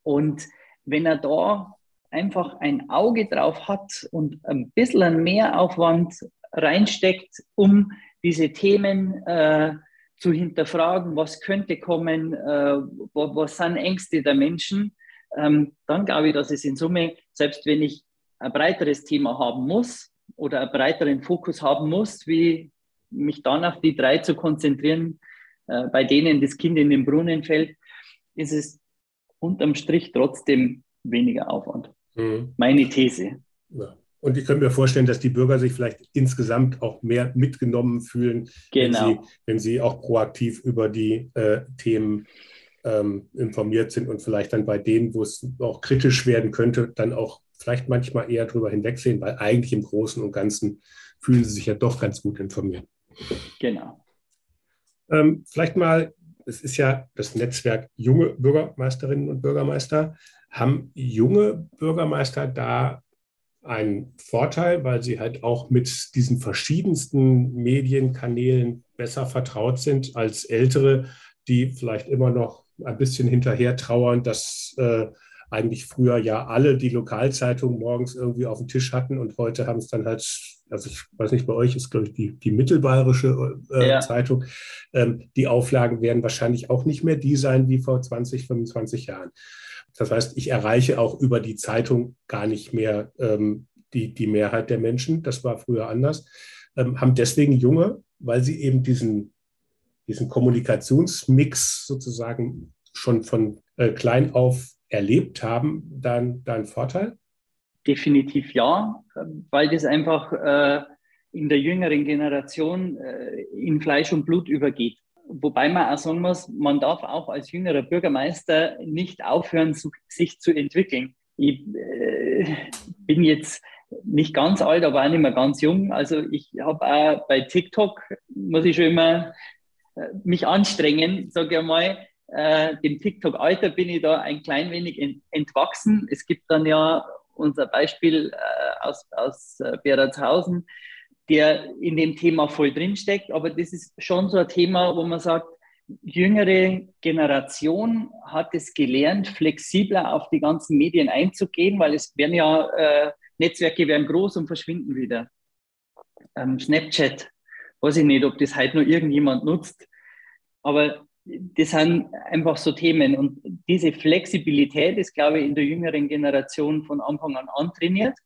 Speaker 2: Und wenn er da einfach ein Auge drauf hat und ein bisschen mehr Aufwand reinsteckt, um diese Themen äh, zu hinterfragen, was könnte kommen, äh, was, sind Ängste der Menschen, ähm, dann glaube ich, dass es in Summe, selbst wenn ich ein breiteres Thema haben muss oder einen breiteren Fokus haben muss, wie mich dann auf die drei zu konzentrieren, äh, bei denen das Kind in den Brunnen fällt, ist es unterm Strich trotzdem weniger Aufwand. Mhm. Meine These.
Speaker 1: Ja. Und ich könnte mir vorstellen, dass die Bürger sich vielleicht insgesamt auch mehr mitgenommen fühlen, genau. wenn, sie, wenn sie auch proaktiv über die äh, Themen ähm, informiert sind und vielleicht dann bei denen, wo es auch kritisch werden könnte, dann auch vielleicht manchmal eher drüber hinwegsehen, weil eigentlich im Großen und Ganzen fühlen sie sich ja doch ganz gut informiert.
Speaker 2: Genau.
Speaker 1: Ähm, vielleicht mal, es ist ja das Netzwerk junge Bürgermeisterinnen und Bürgermeister. Haben junge Bürgermeister da einen Vorteil, weil sie halt auch mit diesen verschiedensten Medienkanälen besser vertraut sind als ältere, die vielleicht immer noch ein bisschen hinterher trauern, dass äh, eigentlich früher ja alle die Lokalzeitung morgens irgendwie auf dem Tisch hatten und heute haben es dann halt, also ich weiß nicht, bei euch ist, glaube ich, die, die mittelbayerische äh, ja. Zeitung. Ähm, die Auflagen werden wahrscheinlich auch nicht mehr die sein wie vor 20, 25 Jahren. Das heißt, ich erreiche auch über die Zeitung gar nicht mehr ähm, die, die Mehrheit der Menschen. Das war früher anders. Ähm, haben deswegen Junge, weil sie eben diesen, diesen Kommunikationsmix sozusagen schon von äh, klein auf erlebt haben, dann da einen Vorteil?
Speaker 2: Definitiv ja, weil das einfach äh, in der jüngeren Generation äh, in Fleisch und Blut übergeht. Wobei man auch sagen muss, man darf auch als jüngerer Bürgermeister nicht aufhören, sich zu entwickeln. Ich äh, bin jetzt nicht ganz alt, aber auch nicht mehr ganz jung. Also ich habe auch bei TikTok, muss ich schon immer äh, mich anstrengen, sage ich mal. Äh, dem TikTok-Alter bin ich da ein klein wenig ent entwachsen. Es gibt dann ja unser Beispiel äh, aus, aus äh, Beratshausen, der in dem Thema voll drinsteckt. Aber das ist schon so ein Thema, wo man sagt, jüngere Generation hat es gelernt, flexibler auf die ganzen Medien einzugehen, weil es werden ja, äh, Netzwerke werden groß und verschwinden wieder. Ähm, Snapchat, weiß ich nicht, ob das heute noch irgendjemand nutzt, aber das sind einfach so Themen und diese Flexibilität ist, glaube ich, in der jüngeren Generation von Anfang an antrainiert.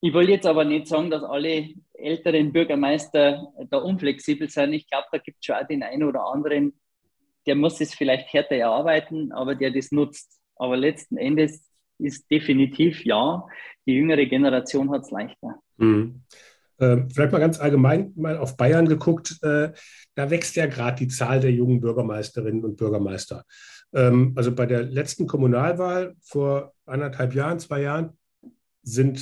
Speaker 2: Ich will jetzt aber nicht sagen, dass alle älteren Bürgermeister da unflexibel sind. Ich glaube, da gibt es schon auch den einen oder anderen, der muss es vielleicht härter erarbeiten, aber der das nutzt. Aber letzten Endes ist definitiv ja, die jüngere Generation hat es leichter.
Speaker 1: Mhm. Äh, vielleicht mal ganz allgemein mal auf Bayern geguckt. Äh, da wächst ja gerade die Zahl der jungen Bürgermeisterinnen und Bürgermeister. Ähm, also bei der letzten Kommunalwahl vor anderthalb Jahren, zwei Jahren, sind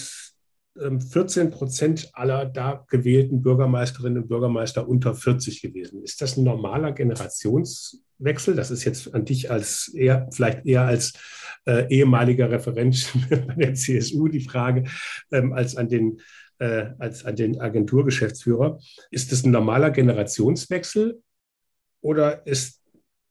Speaker 1: 14 ähm, Prozent aller da gewählten Bürgermeisterinnen und Bürgermeister unter 40 gewesen. Ist das ein normaler Generationswechsel? Das ist jetzt an dich als eher, vielleicht eher als äh, ehemaliger Referent (laughs) bei der CSU die Frage, ähm, als an den äh, als an den Agenturgeschäftsführer. Ist das ein normaler Generationswechsel oder ist,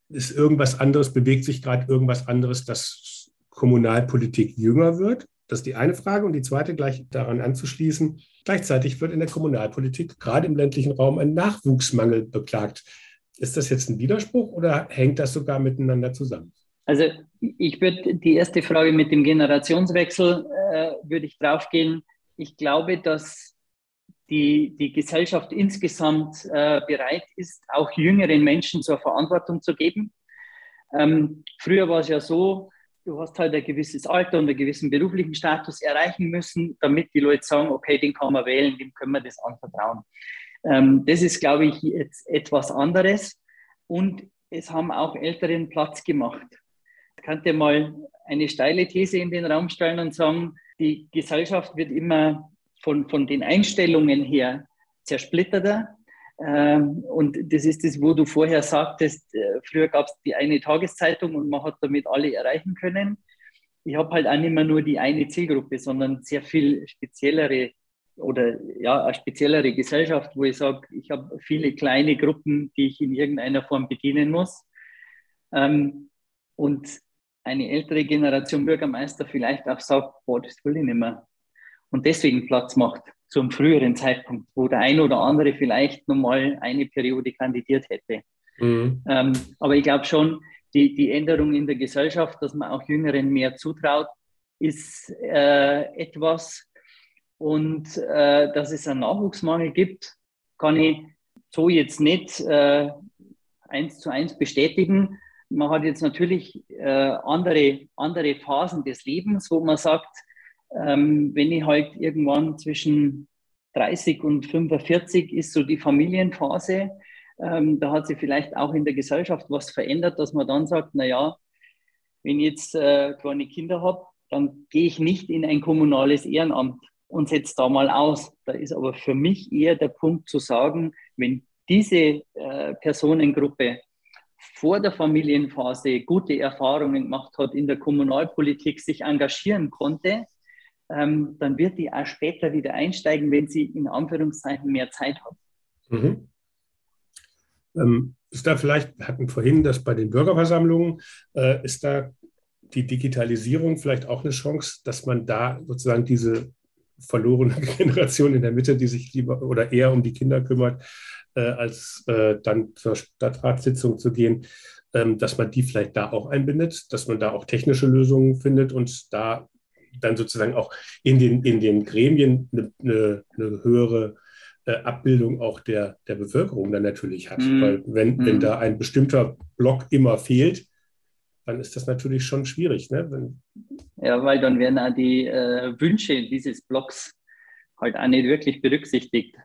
Speaker 1: ist irgendwas anderes, bewegt sich gerade irgendwas anderes, dass Kommunalpolitik jünger wird? Das ist die eine Frage. Und die zweite, gleich daran anzuschließen, gleichzeitig wird in der Kommunalpolitik gerade im ländlichen Raum ein Nachwuchsmangel beklagt. Ist das jetzt ein Widerspruch oder hängt das sogar miteinander zusammen?
Speaker 2: Also ich würde die erste Frage mit dem Generationswechsel, äh, würde ich draufgehen. Ich glaube, dass die, die Gesellschaft insgesamt äh, bereit ist, auch jüngeren Menschen zur Verantwortung zu geben. Ähm, früher war es ja so, du hast halt ein gewisses Alter und einen gewissen beruflichen Status erreichen müssen, damit die Leute sagen, okay, den kann man wählen, dem können wir das anvertrauen. Ähm, das ist, glaube ich, jetzt etwas anderes. Und es haben auch Älteren Platz gemacht. Ich könnte mal eine steile These in den Raum stellen und sagen, die Gesellschaft wird immer von, von den Einstellungen her zersplitterter. Ähm, und das ist das, wo du vorher sagtest, äh, früher gab es die eine Tageszeitung und man hat damit alle erreichen können. Ich habe halt auch nicht mehr nur die eine Zielgruppe, sondern sehr viel speziellere oder ja, eine speziellere Gesellschaft, wo ich sage, ich habe viele kleine Gruppen, die ich in irgendeiner Form bedienen muss. Ähm, und eine ältere Generation Bürgermeister vielleicht auch sagt, boah, das will ich nicht mehr. Und deswegen Platz macht zum früheren Zeitpunkt, wo der ein oder andere vielleicht nochmal eine Periode kandidiert hätte. Mhm. Ähm, aber ich glaube schon, die, die Änderung in der Gesellschaft, dass man auch Jüngeren mehr zutraut, ist äh, etwas. Und äh, dass es einen Nachwuchsmangel gibt, kann ich so jetzt nicht äh, eins zu eins bestätigen. Man hat jetzt natürlich äh, andere, andere Phasen des Lebens, wo man sagt, ähm, wenn ich halt irgendwann zwischen 30 und 45 ist so die Familienphase, ähm, da hat sich vielleicht auch in der Gesellschaft was verändert, dass man dann sagt, na ja, wenn ich jetzt äh, kleine Kinder habe, dann gehe ich nicht in ein kommunales Ehrenamt und setze da mal aus. Da ist aber für mich eher der Punkt zu sagen, wenn diese äh, Personengruppe vor der Familienphase gute Erfahrungen gemacht hat in der Kommunalpolitik, sich engagieren konnte, ähm, dann wird die auch später wieder einsteigen, wenn sie in Anführungszeichen mehr Zeit hat. Mhm.
Speaker 1: Ähm, ist da vielleicht, wir hatten vorhin das bei den Bürgerversammlungen, äh, ist da die Digitalisierung vielleicht auch eine Chance, dass man da sozusagen diese verlorene (laughs) Generation in der Mitte, die sich lieber oder eher um die Kinder kümmert, als äh, dann zur Stadtratssitzung zu gehen, ähm, dass man die vielleicht da auch einbindet, dass man da auch technische Lösungen findet und da dann sozusagen auch in den, in den Gremien eine, eine, eine höhere äh, Abbildung auch der, der Bevölkerung dann natürlich hat. Mhm. Weil wenn, mhm. wenn da ein bestimmter Block immer fehlt, dann ist das natürlich schon schwierig. Ne? Wenn
Speaker 2: ja, weil dann werden auch die äh, Wünsche dieses Blocks halt auch nicht wirklich berücksichtigt.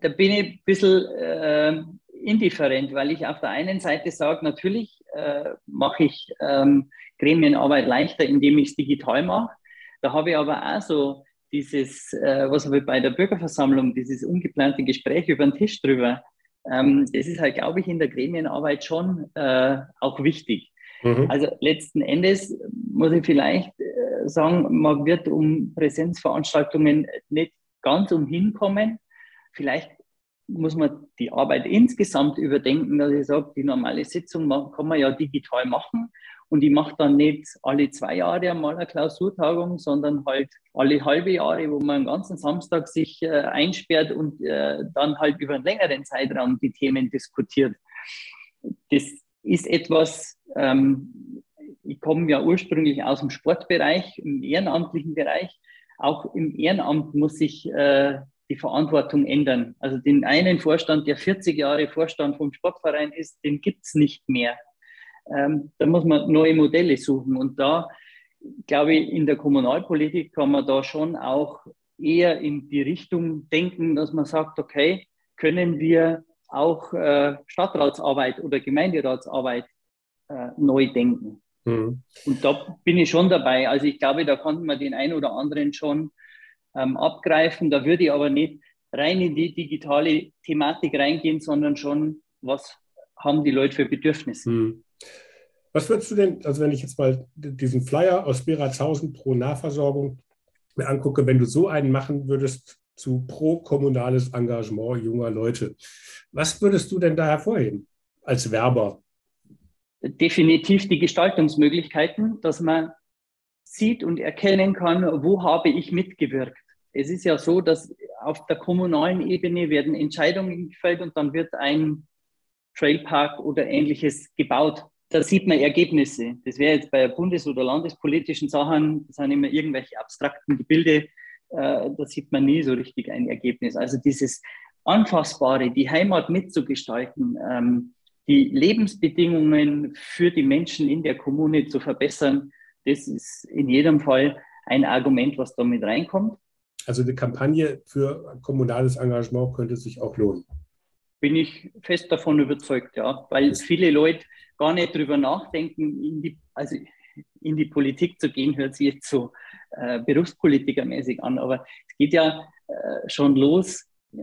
Speaker 2: Da bin ich ein bisschen äh, indifferent, weil ich auf der einen Seite sage, natürlich äh, mache ich ähm, Gremienarbeit leichter, indem ich es digital mache. Da habe ich aber auch so dieses, äh, was habe ich bei der Bürgerversammlung, dieses ungeplante Gespräch über den Tisch drüber. Ähm, das ist halt, glaube ich, in der Gremienarbeit schon äh, auch wichtig. Mhm. Also letzten Endes muss ich vielleicht äh, sagen, man wird um Präsenzveranstaltungen nicht ganz umhin kommen. Vielleicht muss man die Arbeit insgesamt überdenken, dass ich sage, die normale Sitzung kann man ja digital machen. Und ich mache dann nicht alle zwei Jahre einmal eine Klausurtagung, sondern halt alle halbe Jahre, wo man einen ganzen Samstag sich äh, einsperrt und äh, dann halt über einen längeren Zeitraum die Themen diskutiert. Das ist etwas, ähm, ich komme ja ursprünglich aus dem Sportbereich, im ehrenamtlichen Bereich. Auch im Ehrenamt muss sich äh, die Verantwortung ändern. Also den einen Vorstand, der 40 Jahre Vorstand vom Sportverein ist, den gibt es nicht mehr. Ähm, da muss man neue Modelle suchen. Und da, glaube ich, in der Kommunalpolitik kann man da schon auch eher in die Richtung denken, dass man sagt, okay, können wir auch äh, Stadtratsarbeit oder Gemeinderatsarbeit äh, neu denken. Mhm. Und da bin ich schon dabei. Also ich glaube, da konnte man den einen oder anderen schon ähm, abgreifen. Da würde ich aber nicht rein in die digitale Thematik reingehen, sondern schon, was haben die Leute für Bedürfnisse. Hm.
Speaker 1: Was würdest du denn, also wenn ich jetzt mal diesen Flyer aus Beratshausen pro Nahversorgung mir angucke, wenn du so einen machen würdest zu pro kommunales Engagement junger Leute, was würdest du denn da hervorheben als Werber?
Speaker 2: Definitiv die Gestaltungsmöglichkeiten, dass man sieht und erkennen kann, wo habe ich mitgewirkt. Es ist ja so, dass auf der kommunalen Ebene werden Entscheidungen gefällt und dann wird ein Trailpark oder ähnliches gebaut. Da sieht man Ergebnisse. Das wäre jetzt bei bundes- oder landespolitischen Sachen, das sind immer irgendwelche abstrakten Gebilde, äh, da sieht man nie so richtig ein Ergebnis. Also dieses Anfassbare, die Heimat mitzugestalten, ähm, die Lebensbedingungen für die Menschen in der Kommune zu verbessern, das ist in jedem Fall ein Argument, was da mit reinkommt.
Speaker 1: Also eine Kampagne für kommunales Engagement könnte sich auch lohnen.
Speaker 2: bin ich fest davon überzeugt, ja, weil viele Leute gar nicht drüber nachdenken, in die, also in die Politik zu gehen, hört sich jetzt so äh, berufspolitikermäßig an, aber es geht ja äh, schon los, äh,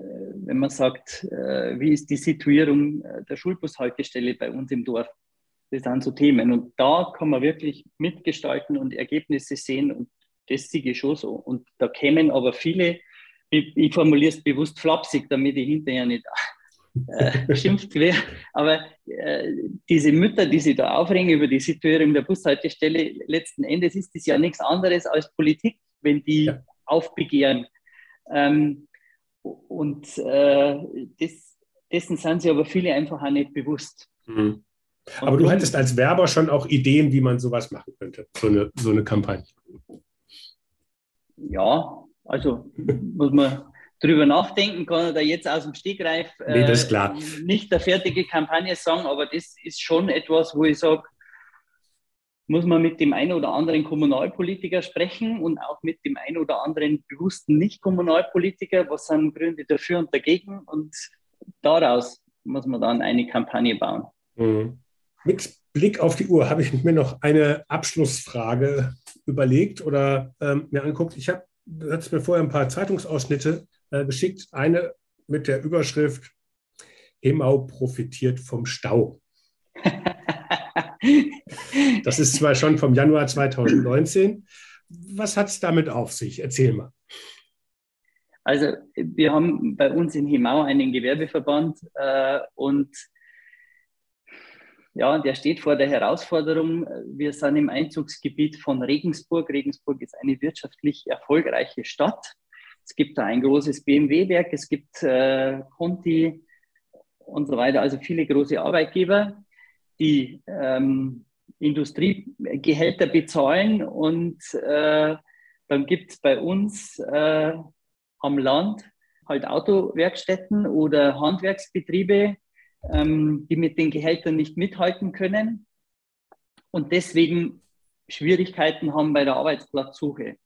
Speaker 2: wenn man sagt, äh, wie ist die Situierung äh, der Schulbushaltestelle bei uns im Dorf. Das sind so Themen und da kann man wirklich mitgestalten und Ergebnisse sehen und das sehe ich schon so. Und da kämen aber viele, ich, ich formuliere es bewusst flapsig, damit ich hinterher nicht (laughs) äh, beschimpft wäre. Aber äh, diese Mütter, die sich da aufregen über die Situierung der Bushaltestelle, letzten Endes ist das ja nichts anderes als Politik, wenn die ja. aufbegehren. Ähm, und äh, das, dessen sind sich aber viele einfach auch nicht bewusst.
Speaker 1: Mhm. Aber du hättest als Werber schon auch Ideen, wie man sowas machen könnte, so eine, so eine Kampagne.
Speaker 2: Ja, also muss man drüber nachdenken, kann da jetzt aus dem Stegreif
Speaker 1: nee, äh, klar.
Speaker 2: nicht der fertige Kampagne sagen, aber das ist schon etwas, wo ich sage, muss man mit dem einen oder anderen Kommunalpolitiker sprechen und auch mit dem einen oder anderen bewussten Nicht-Kommunalpolitiker, was sind Gründe dafür und dagegen und daraus muss man dann eine Kampagne bauen.
Speaker 1: Mhm. Mit Blick auf die Uhr habe ich mir noch eine Abschlussfrage überlegt oder ähm, mir angeguckt. Ich habe jetzt mir vorher ein paar Zeitungsausschnitte äh, geschickt. Eine mit der Überschrift Hemau profitiert vom Stau. (laughs) das ist zwar schon vom Januar 2019. Was hat es damit auf sich? Erzähl mal.
Speaker 2: Also wir haben bei uns in Hemau einen Gewerbeverband äh, und ja, der steht vor der Herausforderung. Wir sind im Einzugsgebiet von Regensburg. Regensburg ist eine wirtschaftlich erfolgreiche Stadt. Es gibt da ein großes BMW-Werk, es gibt äh, Conti und so weiter, also viele große Arbeitgeber, die ähm, Industriegehälter bezahlen und äh, dann gibt es bei uns äh, am Land halt Autowerkstätten oder Handwerksbetriebe, ähm, die mit den Gehältern nicht mithalten können und deswegen Schwierigkeiten haben bei der Arbeitsplatzsuche.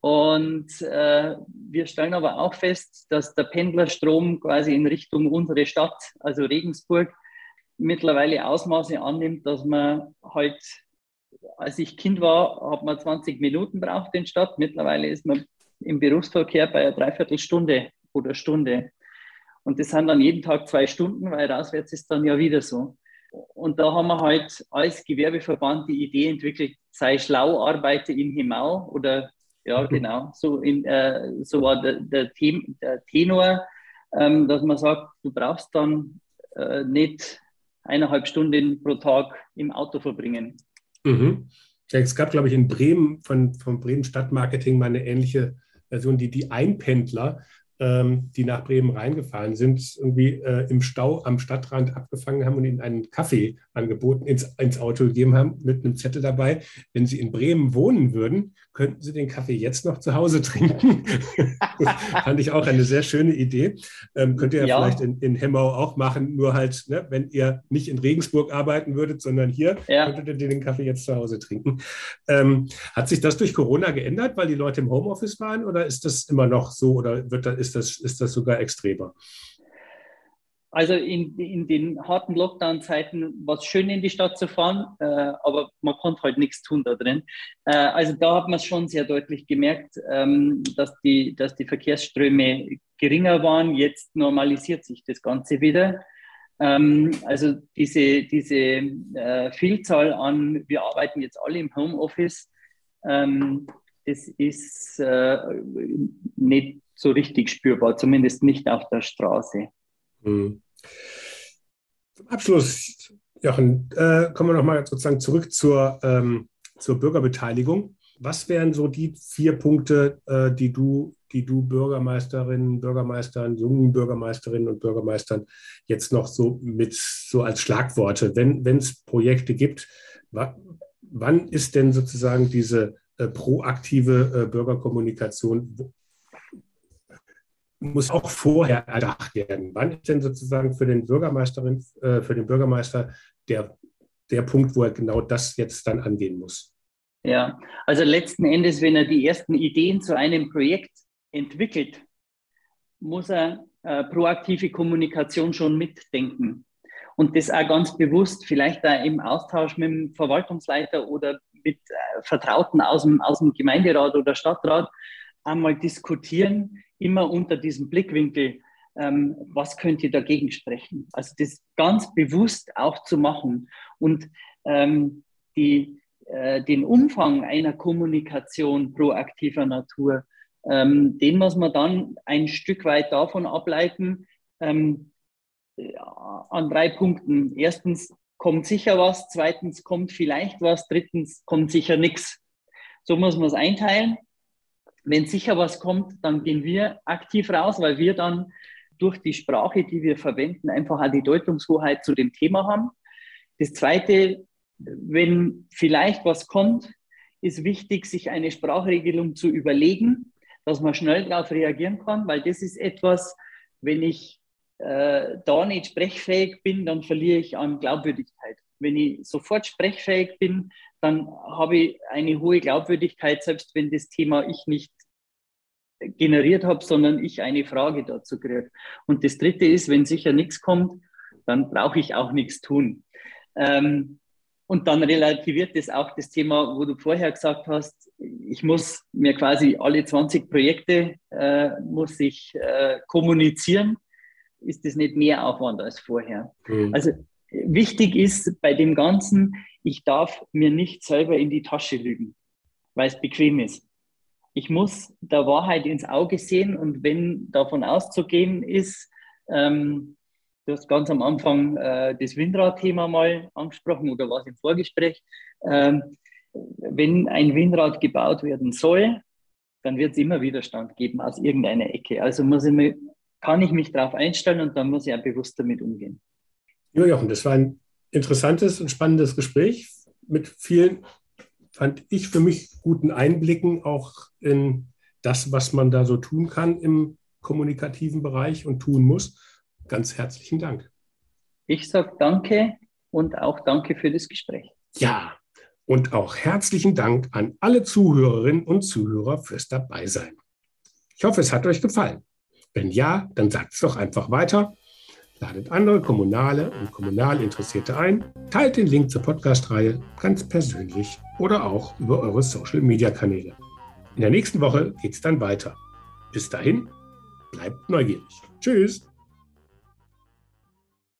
Speaker 2: Und äh, wir stellen aber auch fest, dass der Pendlerstrom quasi in Richtung unsere Stadt, also Regensburg, mittlerweile Ausmaße annimmt, dass man halt, als ich Kind war, hat man 20 Minuten braucht in Stadt. Mittlerweile ist man im Berufsverkehr bei einer Dreiviertelstunde oder Stunde. Und das sind dann jeden Tag zwei Stunden, weil rauswärts ist dann ja wieder so. Und da haben wir halt als Gewerbeverband die Idee entwickelt, sei schlau, arbeite in Himau oder ja, mhm. genau. So, in, äh, so war der, der, der Tenor, ähm, dass man sagt, du brauchst dann äh, nicht eineinhalb Stunden pro Tag im Auto verbringen.
Speaker 1: Mhm. Ja, es gab, glaube ich, in Bremen von, von Bremen Stadtmarketing mal eine ähnliche Version, die die Einpendler ähm, die nach Bremen reingefahren sind, irgendwie äh, im Stau am Stadtrand abgefangen haben und ihnen einen Kaffee angeboten, ins, ins Auto gegeben haben, mit einem Zettel dabei. Wenn sie in Bremen wohnen würden, könnten sie den Kaffee jetzt noch zu Hause (laughs) trinken. (laughs) Fand ich auch eine sehr schöne Idee. Ähm, könnt ihr ja, ja, vielleicht in, in Hemmau auch machen, nur halt, ne, wenn ihr nicht in Regensburg arbeiten würdet, sondern hier, ja. könntet ihr den Kaffee jetzt zu Hause trinken. Ähm, hat sich das durch Corona geändert, weil die Leute im Homeoffice waren oder ist das immer noch so oder wird da, ist das, ist das sogar extremer.
Speaker 2: Also in, in den harten Lockdown-Zeiten war es schön, in die Stadt zu fahren, äh, aber man konnte halt nichts tun da drin. Äh, also da hat man es schon sehr deutlich gemerkt, ähm, dass, die, dass die Verkehrsströme geringer waren. Jetzt normalisiert sich das Ganze wieder. Ähm, also diese, diese äh, Vielzahl an, wir arbeiten jetzt alle im Homeoffice, ähm, das ist äh, nicht so richtig spürbar, zumindest nicht auf der Straße. Hm.
Speaker 1: Zum Abschluss, Jochen, äh, kommen wir nochmal sozusagen zurück zur, ähm, zur Bürgerbeteiligung. Was wären so die vier Punkte, äh, die du, die du Bürgermeisterinnen, Bürgermeistern, jungen Bürgermeisterinnen und Bürgermeistern jetzt noch so mit so als Schlagworte, wenn es Projekte gibt, wa wann ist denn sozusagen diese proaktive äh, Bürgerkommunikation, muss auch vorher erdacht werden. Wann ist denn sozusagen für den Bürgermeisterin, äh, für den Bürgermeister der, der Punkt, wo er genau das jetzt dann angehen muss?
Speaker 2: Ja, also letzten Endes, wenn er die ersten Ideen zu einem Projekt entwickelt, muss er, äh, äh, proaktive Kommunikation schon mitdenken. Und das auch ganz bewusst, vielleicht da im Austausch mit dem Verwaltungsleiter oder mit äh, Vertrauten aus dem, aus dem Gemeinderat oder Stadtrat einmal diskutieren, immer unter diesem Blickwinkel, ähm, was könnte dagegen sprechen. Also das ganz bewusst auch zu machen und ähm, die, äh, den Umfang einer Kommunikation proaktiver Natur, ähm, den muss man dann ein Stück weit davon ableiten, ähm, an drei Punkten. Erstens kommt sicher was, zweitens kommt vielleicht was, drittens kommt sicher nichts. So muss man es einteilen. Wenn sicher was kommt, dann gehen wir aktiv raus, weil wir dann durch die Sprache, die wir verwenden, einfach auch die Deutungshoheit zu dem Thema haben. Das Zweite, wenn vielleicht was kommt, ist wichtig, sich eine Sprachregelung zu überlegen, dass man schnell darauf reagieren kann, weil das ist etwas, wenn ich äh, da nicht sprechfähig bin, dann verliere ich an Glaubwürdigkeit. Wenn ich sofort sprechfähig bin, dann habe ich eine hohe Glaubwürdigkeit, selbst wenn das Thema ich nicht generiert habe, sondern ich eine Frage dazu kriege. Und das Dritte ist, wenn sicher nichts kommt, dann brauche ich auch nichts tun. Ähm, und dann relativiert es auch das Thema, wo du vorher gesagt hast, ich muss mir quasi alle 20 Projekte äh, muss ich äh, kommunizieren. Ist das nicht mehr Aufwand als vorher? Mhm. Also wichtig ist bei dem Ganzen, ich darf mir nicht selber in die Tasche lügen, weil es bequem ist ich muss der Wahrheit ins Auge sehen und wenn davon auszugehen ist, ähm, du hast ganz am Anfang äh, das Windrad-Thema mal angesprochen oder was im Vorgespräch, ähm, wenn ein Windrad gebaut werden soll, dann wird es immer Widerstand geben aus irgendeiner Ecke. Also muss ich mir, kann ich mich darauf einstellen und dann muss ich auch bewusst damit umgehen.
Speaker 1: Ja, Jochen, das war ein interessantes und spannendes Gespräch mit vielen fand ich für mich guten Einblicken auch in das, was man da so tun kann im kommunikativen Bereich und tun muss. Ganz herzlichen Dank.
Speaker 2: Ich sage danke und auch danke für das Gespräch.
Speaker 1: Ja, und auch herzlichen Dank an alle Zuhörerinnen und Zuhörer fürs Dabeisein. Ich hoffe, es hat euch gefallen. Wenn ja, dann sagt es doch einfach weiter Ladet andere Kommunale und kommunal Interessierte ein, teilt den Link zur Podcast-Reihe ganz persönlich oder auch über eure Social-Media-Kanäle. In der nächsten Woche geht es dann weiter. Bis dahin, bleibt neugierig. Tschüss.